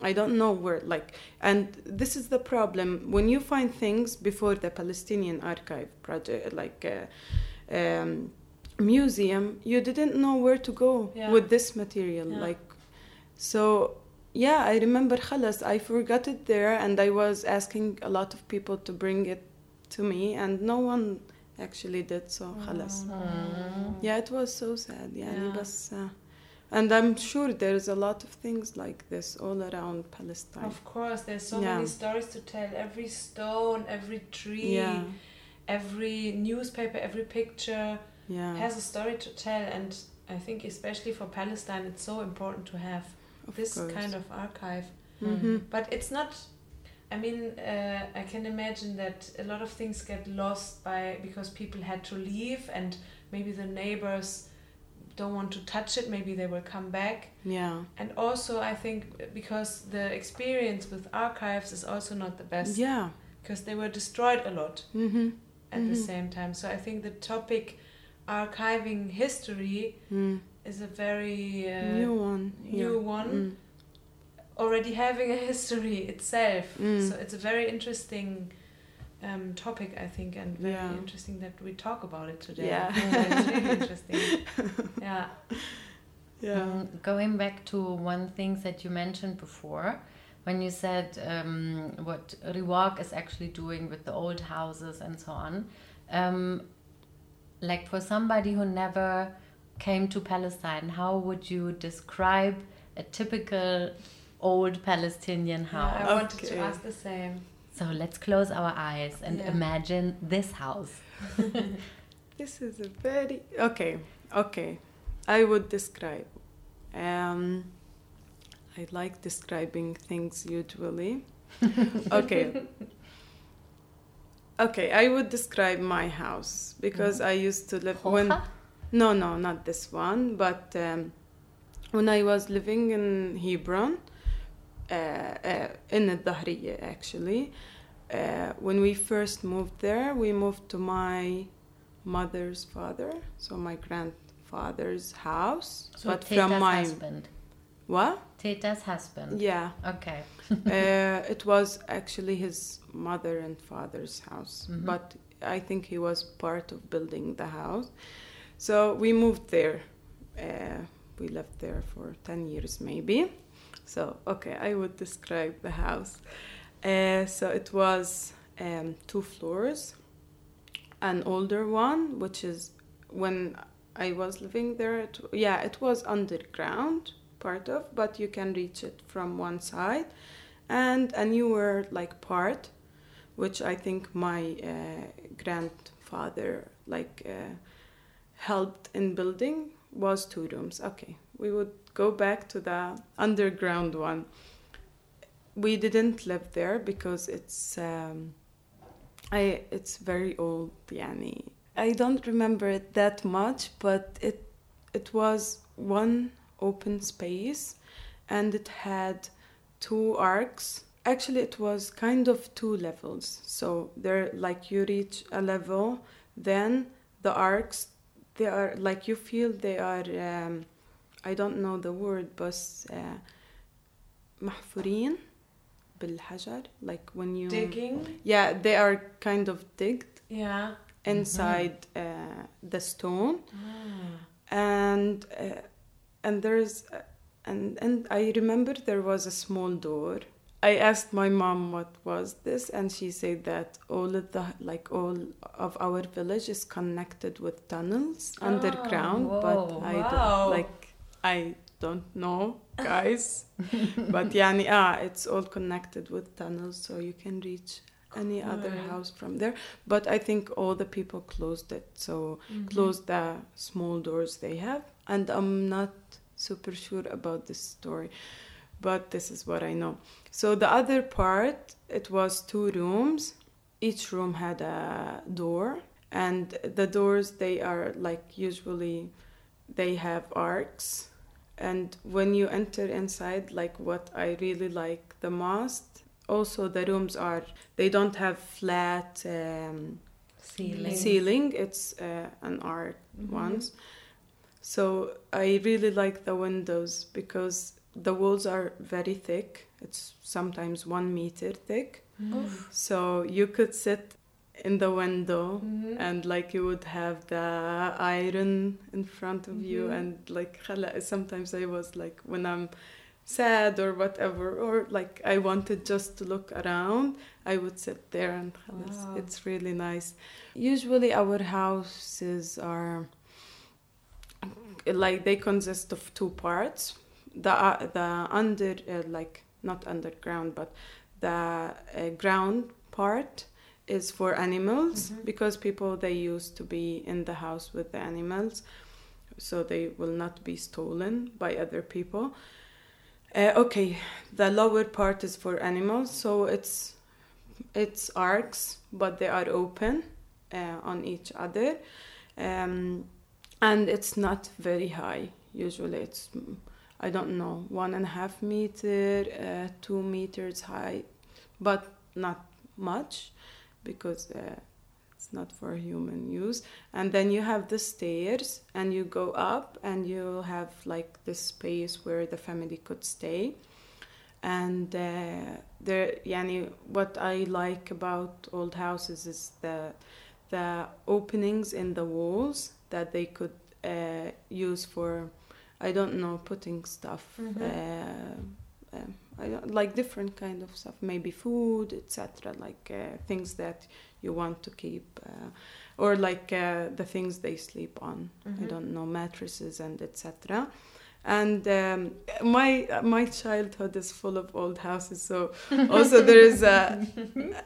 S6: I don't know where, like, and this is the problem. When you find things before the Palestinian Archive project, like uh, um, museum, you didn't know where to go
S4: yeah.
S6: with this material.
S4: Yeah.
S6: Like, so yeah, I remember Khalas. I forgot it there, and I was asking a lot of people to bring it to me, and no one actually did. So Khalas. Mm. Yeah, it was so sad. Yeah,
S4: yeah.
S6: was Uh, and I'm sure there's a lot of things like this all around Palestine.
S4: Of course, there's so
S6: Yeah.
S4: many stories to tell. Every stone, every tree,
S6: Yeah,
S4: every newspaper, every picture
S6: yeah.
S4: has a story to tell. And I think, especially for Palestine, it's so important to have
S6: of
S4: this
S6: course.
S4: kind of archive.
S6: Mhm.
S4: But it's not. I mean, uh, I can imagine that a lot of things get lost by because people had to leave, and maybe the neighbors don't want to touch it. Maybe they will come back.
S6: Yeah.
S4: And also, I think because the experience with archives is also not the best
S6: Yeah.
S4: because they were destroyed a lot
S6: Mm-hmm.
S4: at the
S6: Mhm.
S4: same time. So I think the topic archiving history
S6: Mm.
S4: is a very uh,
S6: New one.
S4: new
S6: yeah.
S4: one.
S6: Mm.
S4: already having a history itself.
S6: Mm.
S4: So it's a very interesting um, topic, I think, and very
S6: Yeah.
S4: interesting that we talk about it today.
S6: Yeah.
S4: it's really interesting. Yeah.
S6: Yeah.
S5: Mm, going back to one thing that you mentioned before, when you said um, what Riwak is actually doing with the old houses and so on, um, like for somebody who never came to Palestine, how would you describe a typical old Palestinian
S4: Yeah,
S5: house?
S4: I wanted to ask the same.
S5: So let's close our eyes and
S4: Yeah.
S5: imagine this house.
S6: This is a very okay. Okay, I would describe. Um, I like describing things usually. okay. Okay, I would describe my house because I used to live when. No, no, not this one. But um, when I was living in Hebron, in Al-Dahriya actually, uh, when we first moved there, we moved to my mother's father, so my grandfather's house.
S5: So
S6: but
S5: Teta's
S6: from my
S5: husband.
S6: what?
S5: Teta's husband.
S6: Yeah,
S5: Okay.
S6: uh, it was actually his mother and father's house,
S5: Mhm.
S6: but I think he was part of building the house. So we moved there. Uh, we lived there for 10 years, maybe. So, okay, I would describe the house. Uh, so it was um, two floors, an older one, which is when I was living there, it, yeah, it was underground part of, but you can reach it from one side, and a newer like part, which I think my uh, grandfather like uh, helped in building was two rooms. Okay, we would go back to the underground one. We didn't live there because it's um, I it's very old. Yani I don't remember it that much, but it it was one open space, and it had two arcs. Actually, it was kind of two levels. So there, like you reach a level, then the arcs they are like you feel they are. Um, I don't know the word, but uh, محفورين بالحجر like when you
S4: Digging.
S6: yeah they are kind of digged
S4: Yeah.
S6: inside uh, the stone
S4: Ah.
S6: and uh, and there's uh, and and I remember there was a small door. I asked my mom what was this, and she said that all of the like all of our village is connected with tunnels underground, but
S5: whoa,
S6: I
S4: wow.
S6: don't like I don't know, guys. but yani ah, it's all connected with tunnels, so you can reach any other house from there. But I think all the people closed it, so closed the small doors they have. And i'm not super sure about this story but this is what i know. So the other part it was two rooms. Each room had a door and the doors they are like usually they have arcs. And when you enter inside like what i really like the most also the rooms are they don't have flat um,
S5: Ceiling.
S6: ceiling it's uh, an arc ones. So i really like the windows because the walls are very thick. It's sometimes one meter thick. So you could sit in the window mm-hmm. and like you would have the iron in front of mm-hmm. you and like sometimes i was like when i'm sad or whatever or like i wanted just to look around i would sit there and
S4: wow.
S6: it's really nice usually our houses are like they consist of two parts the uh, the under uh, like not underground but the uh, ground part is for animals because people they used to be in the house with the animals so they will not be stolen by other people. Uh, okay the lower part is for animals so it's it's arcs but they are open uh, on each other. Um, and it's not very high usually it's i don't know one and a half meter uh, two meters high but not much because uh, it's not for human use. And then you have the stairs and you go up and you have like this space where the family could stay. And uh, there yani what i like about old houses is the the openings in the walls that they could uh, use for i don't know putting stuff uh, um, like different kind of stuff. Maybe food etc like uh, things that you want to keep uh, or like uh, the things they sleep on. I don't know mattresses and etc and um, my my childhood is full of old houses so also there is a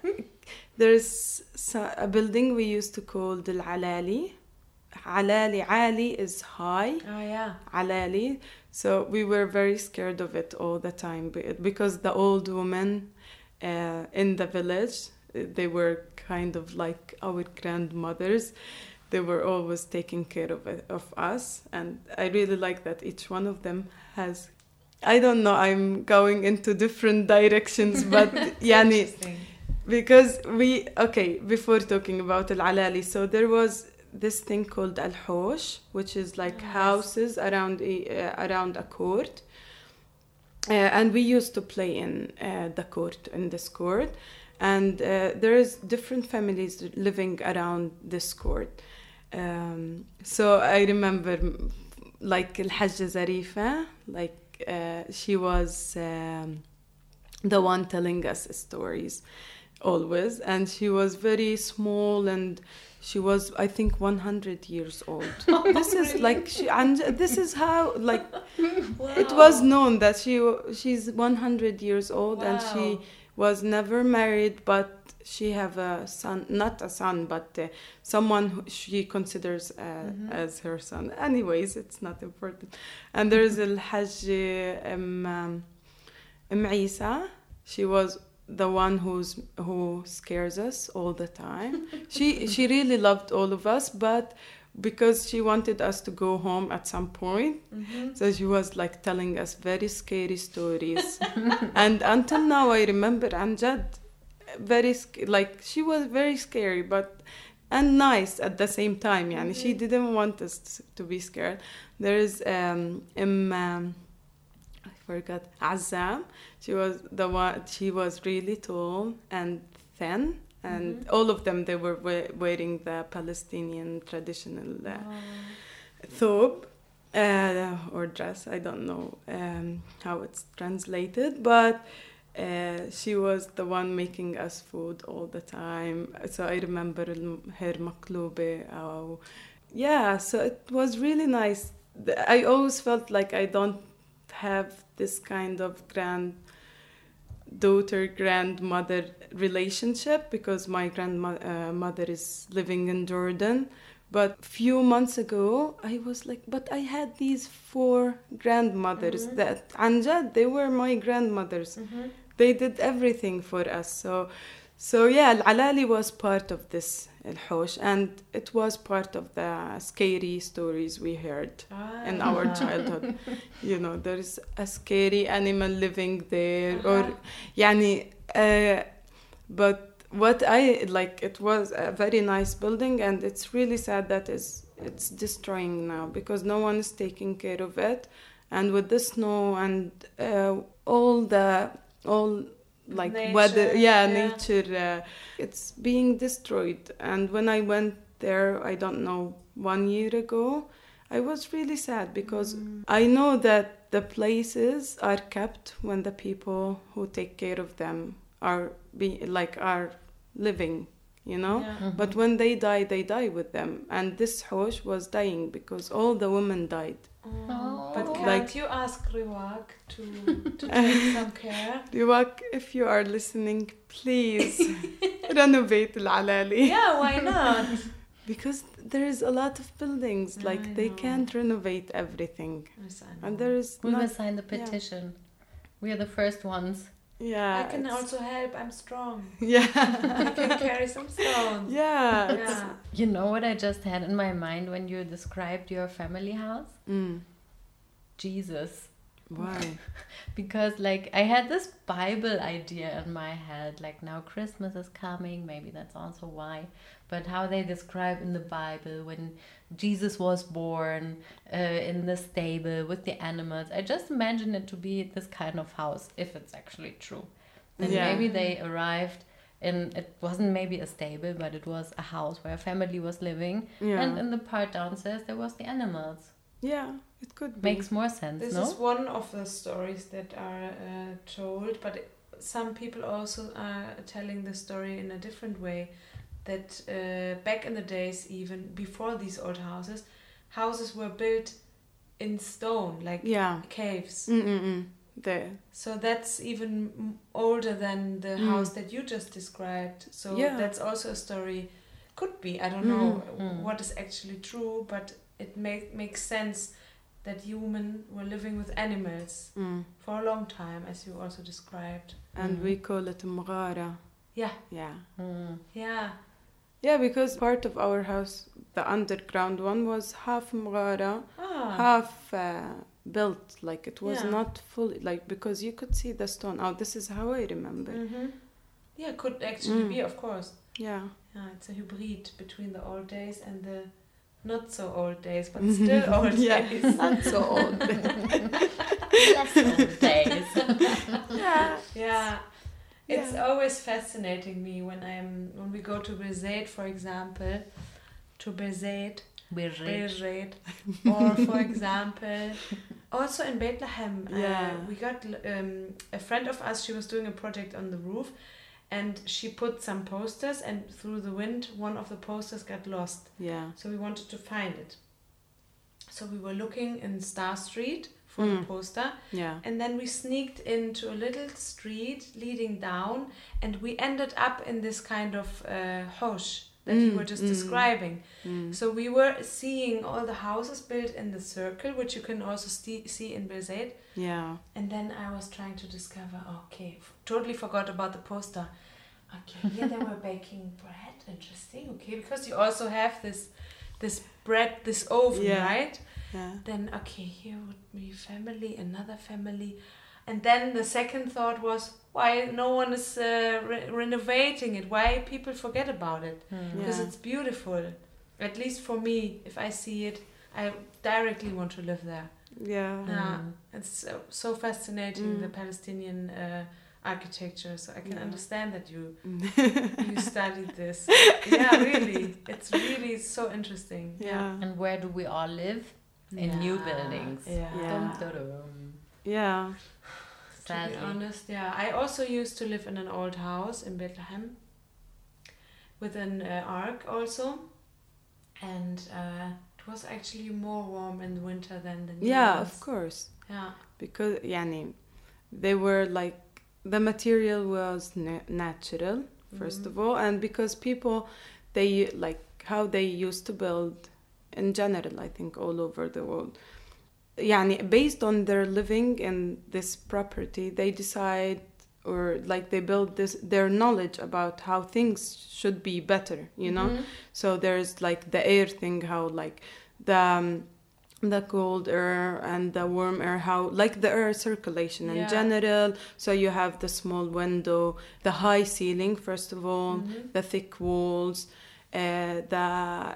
S6: there's a building we used to call the alali alali ali is high.
S4: Oh yeah.
S6: alali so we were very scared of it all the time because the old women uh, in the village they were kind of like our grandmothers. They were always taking care of it, of us and i really like that each one of them has i don't know i'm going into different directions but yani because we okay before talking about al alali so there was this thing called al hosh which is like
S4: Yes.
S6: houses around a, uh, around a court. Uh, and we used to play in uh, the court in this court. And uh, there is different families living around this court. Um, so i remember like al hajja zarifa like uh, she was um, the one telling us stories always. And she was very small and she was i think 100 years old. This is like she and this is how like it was known that she she's 100 years old and she was never married but she have a son not a son but uh, someone who she considers uh, as her son. Anyways it's not important. And there's al hajj um, um, Isa, she was the one who's who scares us all the time. she she really loved all of us, but because she wanted us to go home at some point, so she was like telling us very scary stories. and until now, I remember Anjad, very sc- like she was very scary, but and nice at the same time. Yani she didn't want us to be scared. There is um, um, forgot Azam. She was the one. She was really tall and thin, and mm-hmm. all of them they were we- wearing the Palestinian traditional uh, oh. Uh, or dress. I don't know um, how it's translated, but uh, she was the one making us food all the time. So I remember her maklube. Oh, yeah, so it was really nice. I always felt like I don't have this kind of grand daughter grandmother relationship because my grandmother uh, is living in Jordan. But a few months ago I was like but I had these four grandmothers that Anjad they were my grandmothers. They did everything for us. So so yeah Al-Alali was part of this Al-Hosh and it was part of the scary stories we heard in our childhood. You know there's a scary animal living there or yani uh, but what i like it was a very nice building and it's really sad that is it's destroying now because no one is taking care of it. And with the snow and uh, all the all like weather yeah,
S4: yeah.
S6: nature uh, it's being destroyed and when i went there i don't know one year ago i was really sad because i know that the places are kept when the people who take care of them are be like are living you know
S4: Yeah.
S6: but when they die they die with them and this hosh was dying because all the women died
S5: Oh.
S4: But oh. can't
S6: like,
S4: you ask Riwak to, to take some care?
S6: Riwak, if you are listening, please renovate Al-Alali.
S4: Yeah, why not?
S6: because there is a lot of buildings, like they can't renovate everything.
S4: Yes,
S6: and there is
S5: We
S6: not, will
S5: sign the petition. Yeah. We are the first ones.
S6: Yeah.
S4: I can also help. I'm strong.
S6: Yeah.
S4: I can carry some stones.
S6: Yeah.
S4: yeah.
S5: You know what I just had in my mind when you described your family house?
S6: Mm
S5: Jesus.
S6: why
S5: Because, like, I had this Bible idea in my head. Like, now Christmas is coming. Maybe that's also why. But how they describe in the Bible when Jesus was born uh, in the stable with the animals. I just imagine it to be this kind of house, if it's actually true. Then
S6: Yeah.
S5: maybe they arrived. And it wasn't maybe a stable, but it was a house where a family was living.
S6: yeah
S5: And in the part downstairs, there was the animals.
S6: Yeah it could be
S5: Makes more sense,
S4: This
S5: no?
S4: is one of the stories that are uh, told, but some people also are telling the story in a different way. That uh, back in the days, even before these old houses, houses were built in stone, like
S6: yeah
S4: caves.
S6: Mm-mm-mm. there
S4: So that's even older than the
S6: Mm.
S4: house that you just described. So
S6: Yeah.
S4: that's also a story. Could be. I don't know
S5: Mm.
S4: what is actually true, but it make, makes sense that human were living with animals
S6: mm.
S4: for a long time, as you also described.
S6: and
S5: Mm.
S6: we call it mghara
S4: Yeah,
S6: yeah
S5: Mm.
S4: yeah,
S6: yeah because part of our house the underground one was half mghara
S4: ah,
S6: half uh, built like it was
S4: Yeah.
S6: not fully like because you could see the stone oh this is how i remember
S4: hmm yeah, could actually
S6: Mm.
S4: be, of course.
S6: yeah
S4: Yeah, it's a hybrid between the old days and the not so old days, but still old
S6: yeah
S4: days.
S6: not so old
S5: That's old days.
S6: yeah
S4: Yeah. It's
S6: Yeah.
S4: always fascinating me when I'm when we go to Bezet, for example, to Bezet,
S5: We're.
S4: Bezet, or for example, also in Bethlehem.
S6: Yeah.
S4: Uh, we got um, a friend of us. She was doing a project on the roof, and she put some posters, and through the wind, one of the posters got lost.
S6: yeah
S4: So we wanted to find it. So we were looking in Star Street for the
S6: Mm.
S4: poster,
S6: yeah
S4: and then we sneaked into a little street leading down, and we ended up in this kind of uh, hosh that you
S6: Mm,
S4: were just
S6: mm.
S4: describing.
S6: Mm.
S4: So we were seeing all the houses built in the circle, which you can also sti- see in Bezet.
S6: yeah
S4: And then I was trying to discover, okay, f- totally forgot about the poster. Okay, here they were baking bread. Interesting. Okay, because you also have this this bread, this oven,
S6: Yeah.
S4: right?
S6: yeah
S4: Then okay, here would be family, another family, and then the second thought was why no one is uh, re- renovating it? Why people forget about it? Because
S6: Yeah.
S4: it's beautiful. At least for me, if I see it, I directly want to live there.
S6: yeah
S4: Yeah, it's so, so fascinating
S6: Mm.
S4: the Palestinian uh, architecture. So I can
S6: Yeah.
S4: understand that you you studied this. Yeah, really, it's really so interesting.
S6: yeah
S5: And where do we all live? In new buildings.
S4: Yeah.
S6: Yeah.
S5: Dum, dum,
S6: yeah
S4: To be honest, yeah. I also used to live in an old house in Bethlehem with an uh, ark also, and uh, it was actually more warm in the winter than the
S6: yeah
S4: ones.
S6: of course
S4: Yeah,
S6: because yani, they were like the material was na- natural 1st of all and because people they like how they used to build in general i think all over the world yani, based on their living in this property they decide or like they build this their knowledge about how things should be better you know
S4: Mhm.
S6: so there's like the air thing how like the um, the cold air and the warm air how like the air circulation in
S4: Yeah.
S6: general so you have the small window the high ceiling first of all
S4: Mhm.
S6: the thick walls uh, the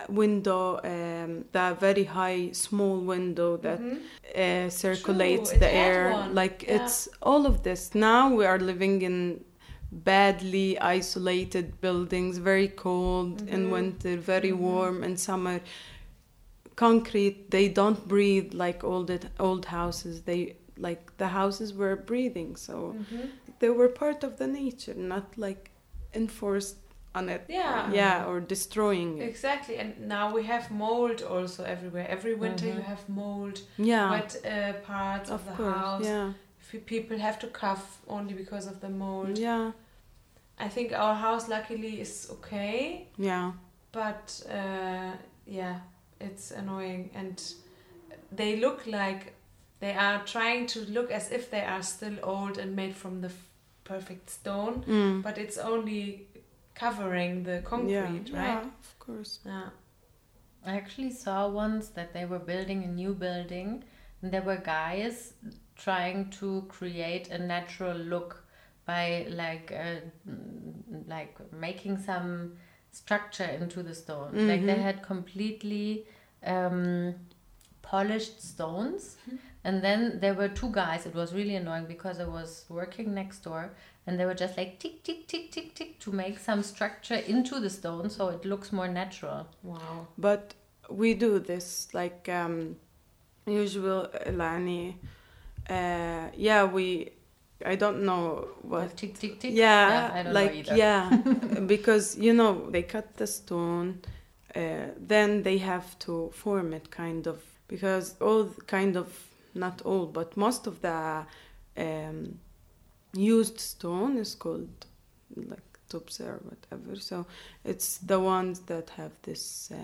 S6: window um, the very high small window that
S4: Mhm.
S6: uh, circulates
S4: True,
S6: the air like
S4: Yeah.
S6: it's all of this now we are living in badly isolated buildings very cold in
S4: Mhm.
S6: winter very
S4: Mhm.
S6: warm in summer concrete they don't breathe like old old houses they like the houses were breathing, so
S4: Mhm.
S6: they were part of the nature, not like enforced on it.
S4: Yeah.
S6: yeah, or destroying it.
S4: Exactly, and now we have mold also everywhere. Every winter
S5: Mhm.
S4: you have mold,
S6: Yeah,
S4: wet uh, parts of,
S6: of
S4: the
S6: course.
S4: house.
S6: Yeah,
S4: People have to cough only because of the mold.
S6: yeah,
S4: I think our house luckily is okay,
S6: yeah,
S4: but uh, yeah, it's annoying, and they look like they are trying to look as if they are still old and made from the f- perfect stone,
S6: mm.
S4: but it's only covering the concrete,
S6: yeah,
S4: right?
S6: yeah, of course.
S4: Yeah.
S5: I actually saw once that they were building a new building and there were guys trying to create a natural look by like uh, mm, like making some structure into the stone. Mm-hmm. Like they
S6: mm-hmm.
S5: had completely um, polished stones. Mm-hmm. And then there were two guys. It was really annoying because I was working next door and they were just like tick, tick, tick, tick, tick to make some structure into the stone so it looks more natural.
S4: Wow.
S6: But we do this like um, usual, uh, Lani. Uh, yeah, we I don't know what
S5: Tick tick tick.
S6: yeah,
S5: I don't
S6: like
S5: know
S6: yeah because you know they cut the stone uh, then they have to form it kind of because all kind of not all but most of the um, used stone is called like tubs or whatever so it's the ones that have this uh,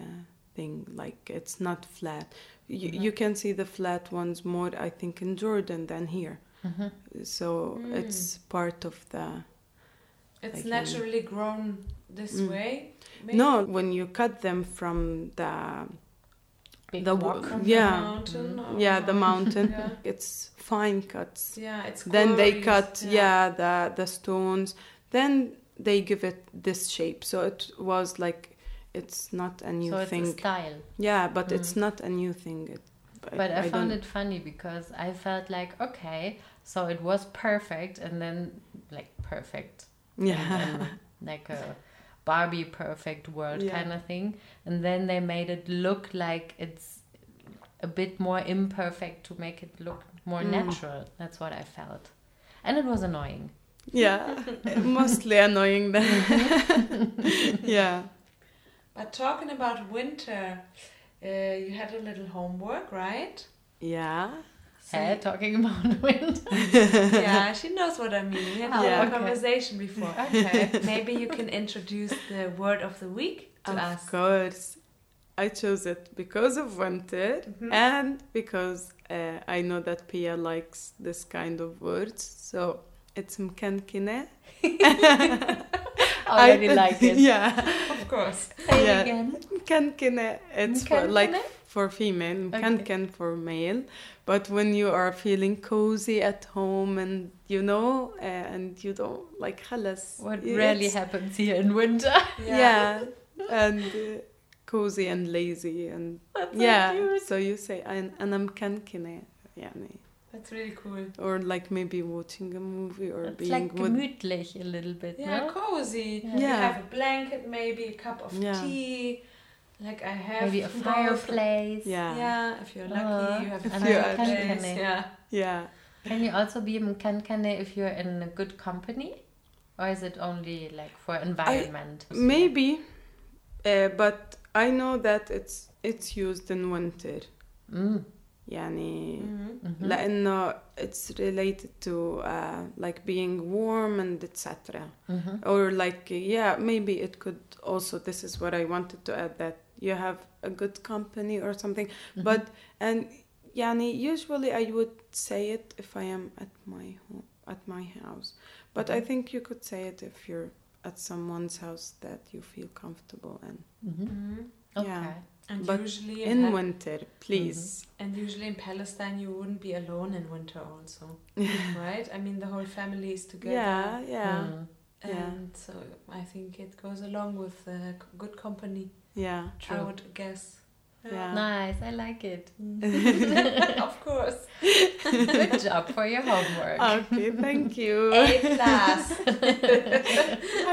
S6: thing like it's not flat you,
S5: Mhm.
S6: you can see the flat ones more i think in jordan than here
S5: Mhm.
S6: so
S4: Mm.
S6: it's part of the
S4: It's
S6: Like,
S4: naturally grown this
S6: Mm.
S4: way. maybe?
S6: no when you cut them from the
S5: Big
S6: The
S5: rock.
S4: From
S6: yeah.
S4: the mountain.
S6: yeah the mountain
S4: Yeah.
S6: it's fine cuts
S4: Yeah, it's
S6: then they cut yeah. the the stones then they give it this shape so it was like it's not a new
S5: so it's
S6: thing
S5: a style.
S6: yeah but it's
S5: Mm.
S6: not a new thing it,
S5: But I, found
S6: don't-
S5: it funny because I felt like, okay, so it was perfect, and then like perfect,
S6: yeah
S5: in, in like a Barbie perfect world
S6: Yeah.
S5: kind of thing, and then they made it look like it's a bit more imperfect to make it look more
S6: Mm.
S5: natural. That's what I felt, and it was annoying.
S6: yeah mostly annoying then yeah
S4: But talking about winter, uh, you had a little homework, right?
S6: yeah
S4: So
S5: Eh, talking about wind.
S4: yeah, she knows what I mean. We had a
S6: Yeah.
S4: little
S5: Okay.
S4: conversation before.
S5: okay.
S4: Maybe you can introduce the word of the week to
S6: of
S4: us.
S6: Of course i chose it because of winter
S4: Mhm.
S6: and because uh, i know that pia likes this kind of words so it's mkankine I
S5: Already I, like it.
S6: yeah
S4: Of course.
S5: Say
S6: Yeah.
S5: it again.
S6: mkankine it's for, like
S5: Mkankine?
S6: for female
S5: Okay.
S6: mkanken for male but when you are feeling cozy at home and you know uh, and you don't like خلص
S5: What
S6: it's-
S5: rarely happens here in winter.
S6: yeah, and uh, cozy and lazy and
S5: That's so
S6: yeah
S5: cute.
S6: so you say "أنا أنا مكنكنة يعني
S4: That's really cool.
S6: or like maybe watching a movie or
S5: It's
S6: being
S5: like
S6: with
S5: gemütlich a little bit,
S4: Yeah,
S5: no?
S4: cozy.
S5: Yeah.
S4: You
S6: Yeah.
S4: have a blanket, maybe a cup of
S6: Yeah.
S4: tea. like I have
S5: Maybe a fireplace.
S6: yeah,
S4: Yeah, if you're lucky,
S5: Uh,
S4: you have a
S6: you're-
S4: fireplace.
S5: Kankane.
S4: Yeah.
S5: Can you also be mkankane if you're in a good company? Or is it only like for environment?
S6: maybe uh, but I know that it's it's used in winter
S5: Mm.
S6: يعني
S4: Mhm.
S5: mhm.
S6: لأنه it's related to uh, like being warm and etc.
S5: Mhm.
S6: or like yeah maybe it could also this is what i wanted to add that you have a good company or something
S5: Mhm.
S6: but and yani usually i would say it if i am at my home at my house but i
S5: Mhm.
S6: think you could say it if you're at someone's house that you feel comfortable and
S5: Mhm.
S4: Mhm.
S5: Okay.
S6: Yeah.
S4: And
S6: But
S4: usually
S6: in
S4: Pa-
S6: winter please
S4: and usually in Palestine you wouldn't be alone in winter also, right? I mean the whole family is together.
S6: yeah yeah
S5: Mm.
S6: yeah.
S4: And so I think it goes along with uh, good company.
S6: yeah
S5: true.
S4: I would guess.
S6: Yeah.
S5: Nice, I like it.
S4: of course.
S5: Good job for your homework.
S6: okay thank you
S4: A plus.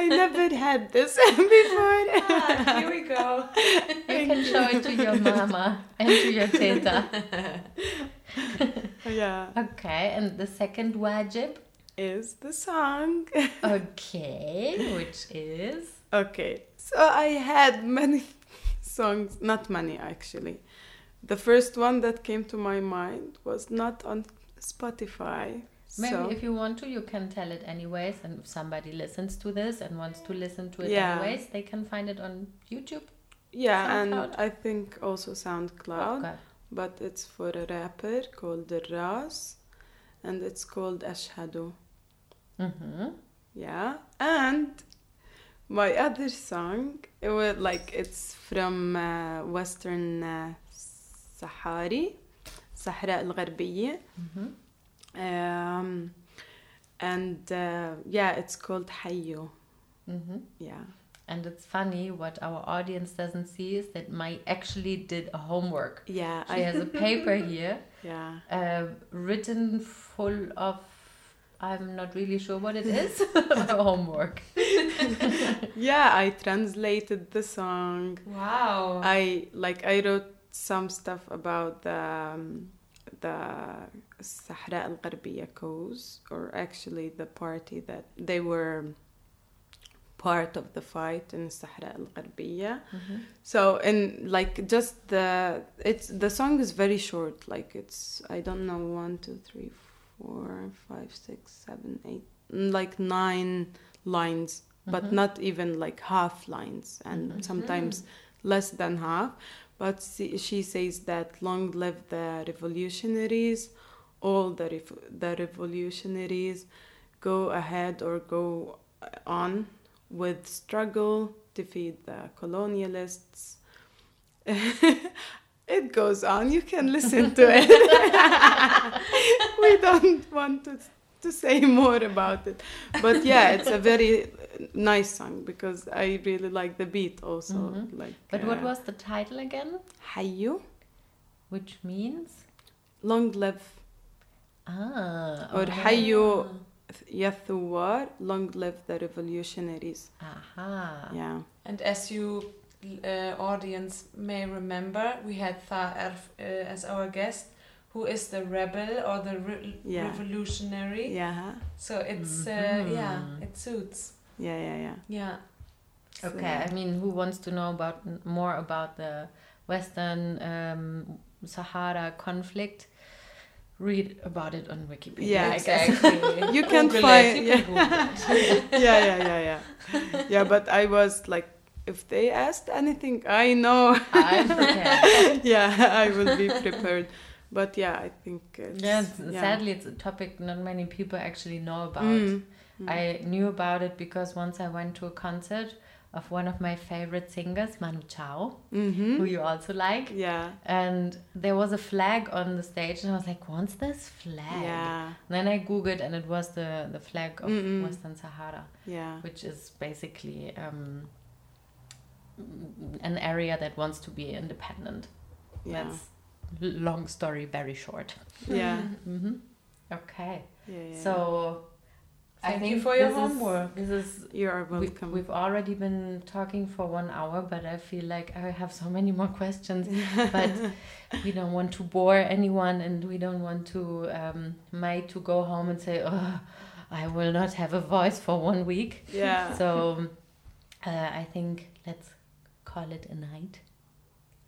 S6: i never had this before
S4: ah, here we go.
S5: You can show it to your mama and to your teta.
S6: Yeah,
S5: Okay, and the second wajib.
S6: is the song.
S5: Okay, which is.
S6: Okay, so I had many songs, not many actually. The first one that came to my mind was not on Spotify.
S5: Maybe
S6: so,
S5: if you want to, you can tell it anyways. And if somebody listens to this and wants to listen to it
S6: Yeah.
S5: anyways, they can find it on YouTube.
S6: yeah, and I think also SoundCloud,
S5: Okay.
S6: but it's for a rapper called Ras, and it's called Ashhadu.
S5: Mm-hmm.
S6: Yeah, and my other song, it was like it's from uh, Western uh, Sahari, Sahara al-Gharbiyya.
S5: Mm-hmm.
S6: Um, and uh, yeah, it's called Hayyo.
S5: Mm-hmm.
S6: Yeah.
S5: And it's funny what our audience doesn't see is that Mai actually did a homework.
S6: Yeah,
S5: She has a paper here
S6: yeah.
S5: uh, written full of I'm not really sure what it is homework.
S6: Yeah, I translated the song.
S4: Wow.
S6: I like I wrote some stuff about the um, the Sahra al Gharbiyya cause, or actually the party that they were part of the fight in Sahra al Gharbiyya. So and like just the it's the song is very short. Like it's I don't know one two three four five six seven eight mm, like nine lines, but mm-hmm. not even like half lines, and mm-hmm. sometimes less than half. But she, she says that long live the revolutionaries, all the rev- the revolutionaries, go ahead or go uh, on with struggle, defeat the colonialists. it goes on. You can listen to it. we don't want to to say more about it, but yeah, it's a very nice song because I really like the beat also. Like,
S5: But what
S6: uh,
S5: was the title again?
S6: Hayyu,
S5: Which means?
S6: long live,
S5: Ah.
S6: or
S5: okay.
S6: Hayyu Yathuwar, long live the revolutionaries.
S5: Aha.
S6: Yeah.
S4: And as you uh, audience may remember, we had Tha'ar uh, as our guest, who is the rebel or the re-
S6: Yeah.
S4: revolutionary.
S6: Yeah.
S4: So it's uh,
S5: Mhm.
S4: yeah, it suits.
S6: Yeah, yeah, yeah.
S4: Yeah.
S5: Okay, I mean, who wants to know about more about the Western um, Sahara conflict? Read about it on Wikipedia.
S6: Yeah,
S4: Exactly.
S6: You can
S4: Google
S6: find-
S4: it. You
S6: yeah.
S4: can
S6: yeah, yeah, yeah, yeah. Yeah, but I was like, if they asked anything, I know.
S5: I'm prepared.
S6: yeah, I will be prepared. But yeah, I think. It's,
S5: Yes,
S6: yeah.
S5: sadly, it's a topic not many people actually know about.
S6: Mm.
S5: I knew about it because once I went to a concert of one of my favorite singers, Manu Chao,
S6: Mm-hmm.
S5: who you also like.
S6: Yeah,
S5: And there was a flag on the stage, and I was like, "What's this flag?"
S6: yeah,
S5: And then I googled, and it was the the flag of
S6: Mm-mm.
S5: Western Sahara,
S6: yeah,
S5: which is basically um, an area that wants to be independent.
S6: yeah,
S5: That's long story, very short.
S6: yeah,
S5: hmm Okay,
S6: yeah, yeah.
S5: so I
S4: Thank you for your
S5: this is-
S4: homework.
S5: This is
S6: you are
S5: we,
S6: welcome.
S5: we've already been talking for one hour, but I feel like I have so many more questions. but we don't want to bore anyone, and we don't want to um, May to go home and say, "Oh, I will not have a voice for one week."
S6: yeah.
S5: So uh, I think let's call it a night.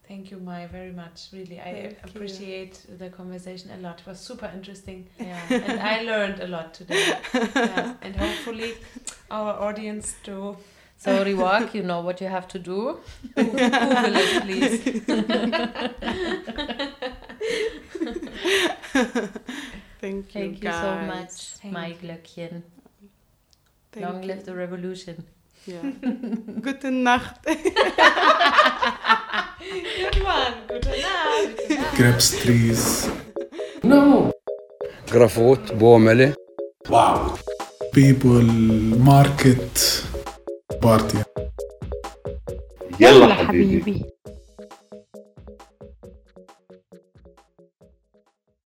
S4: Thank you, Mai, very much. Really, I
S6: Thank you.
S4: appreciate the conversation a lot. It was super interesting.
S5: Yeah.
S4: and I learned a lot today. yeah. And hopefully, our audience too.
S5: So Riwak, you know what you have to do. Google it, please.
S6: Thank you,
S5: Thank you so much,
S4: Thank
S5: Mai Glöckchen. Long
S6: you.
S5: live the revolution.
S6: Ja. Gute Nacht.
S4: Good. Gute
S1: Nacht. Krebstrees.
S2: No.
S3: Grafot, Bomele.
S2: Wow.
S1: People, market, party.
S2: يلا, يلا حبيبي. حبيبي.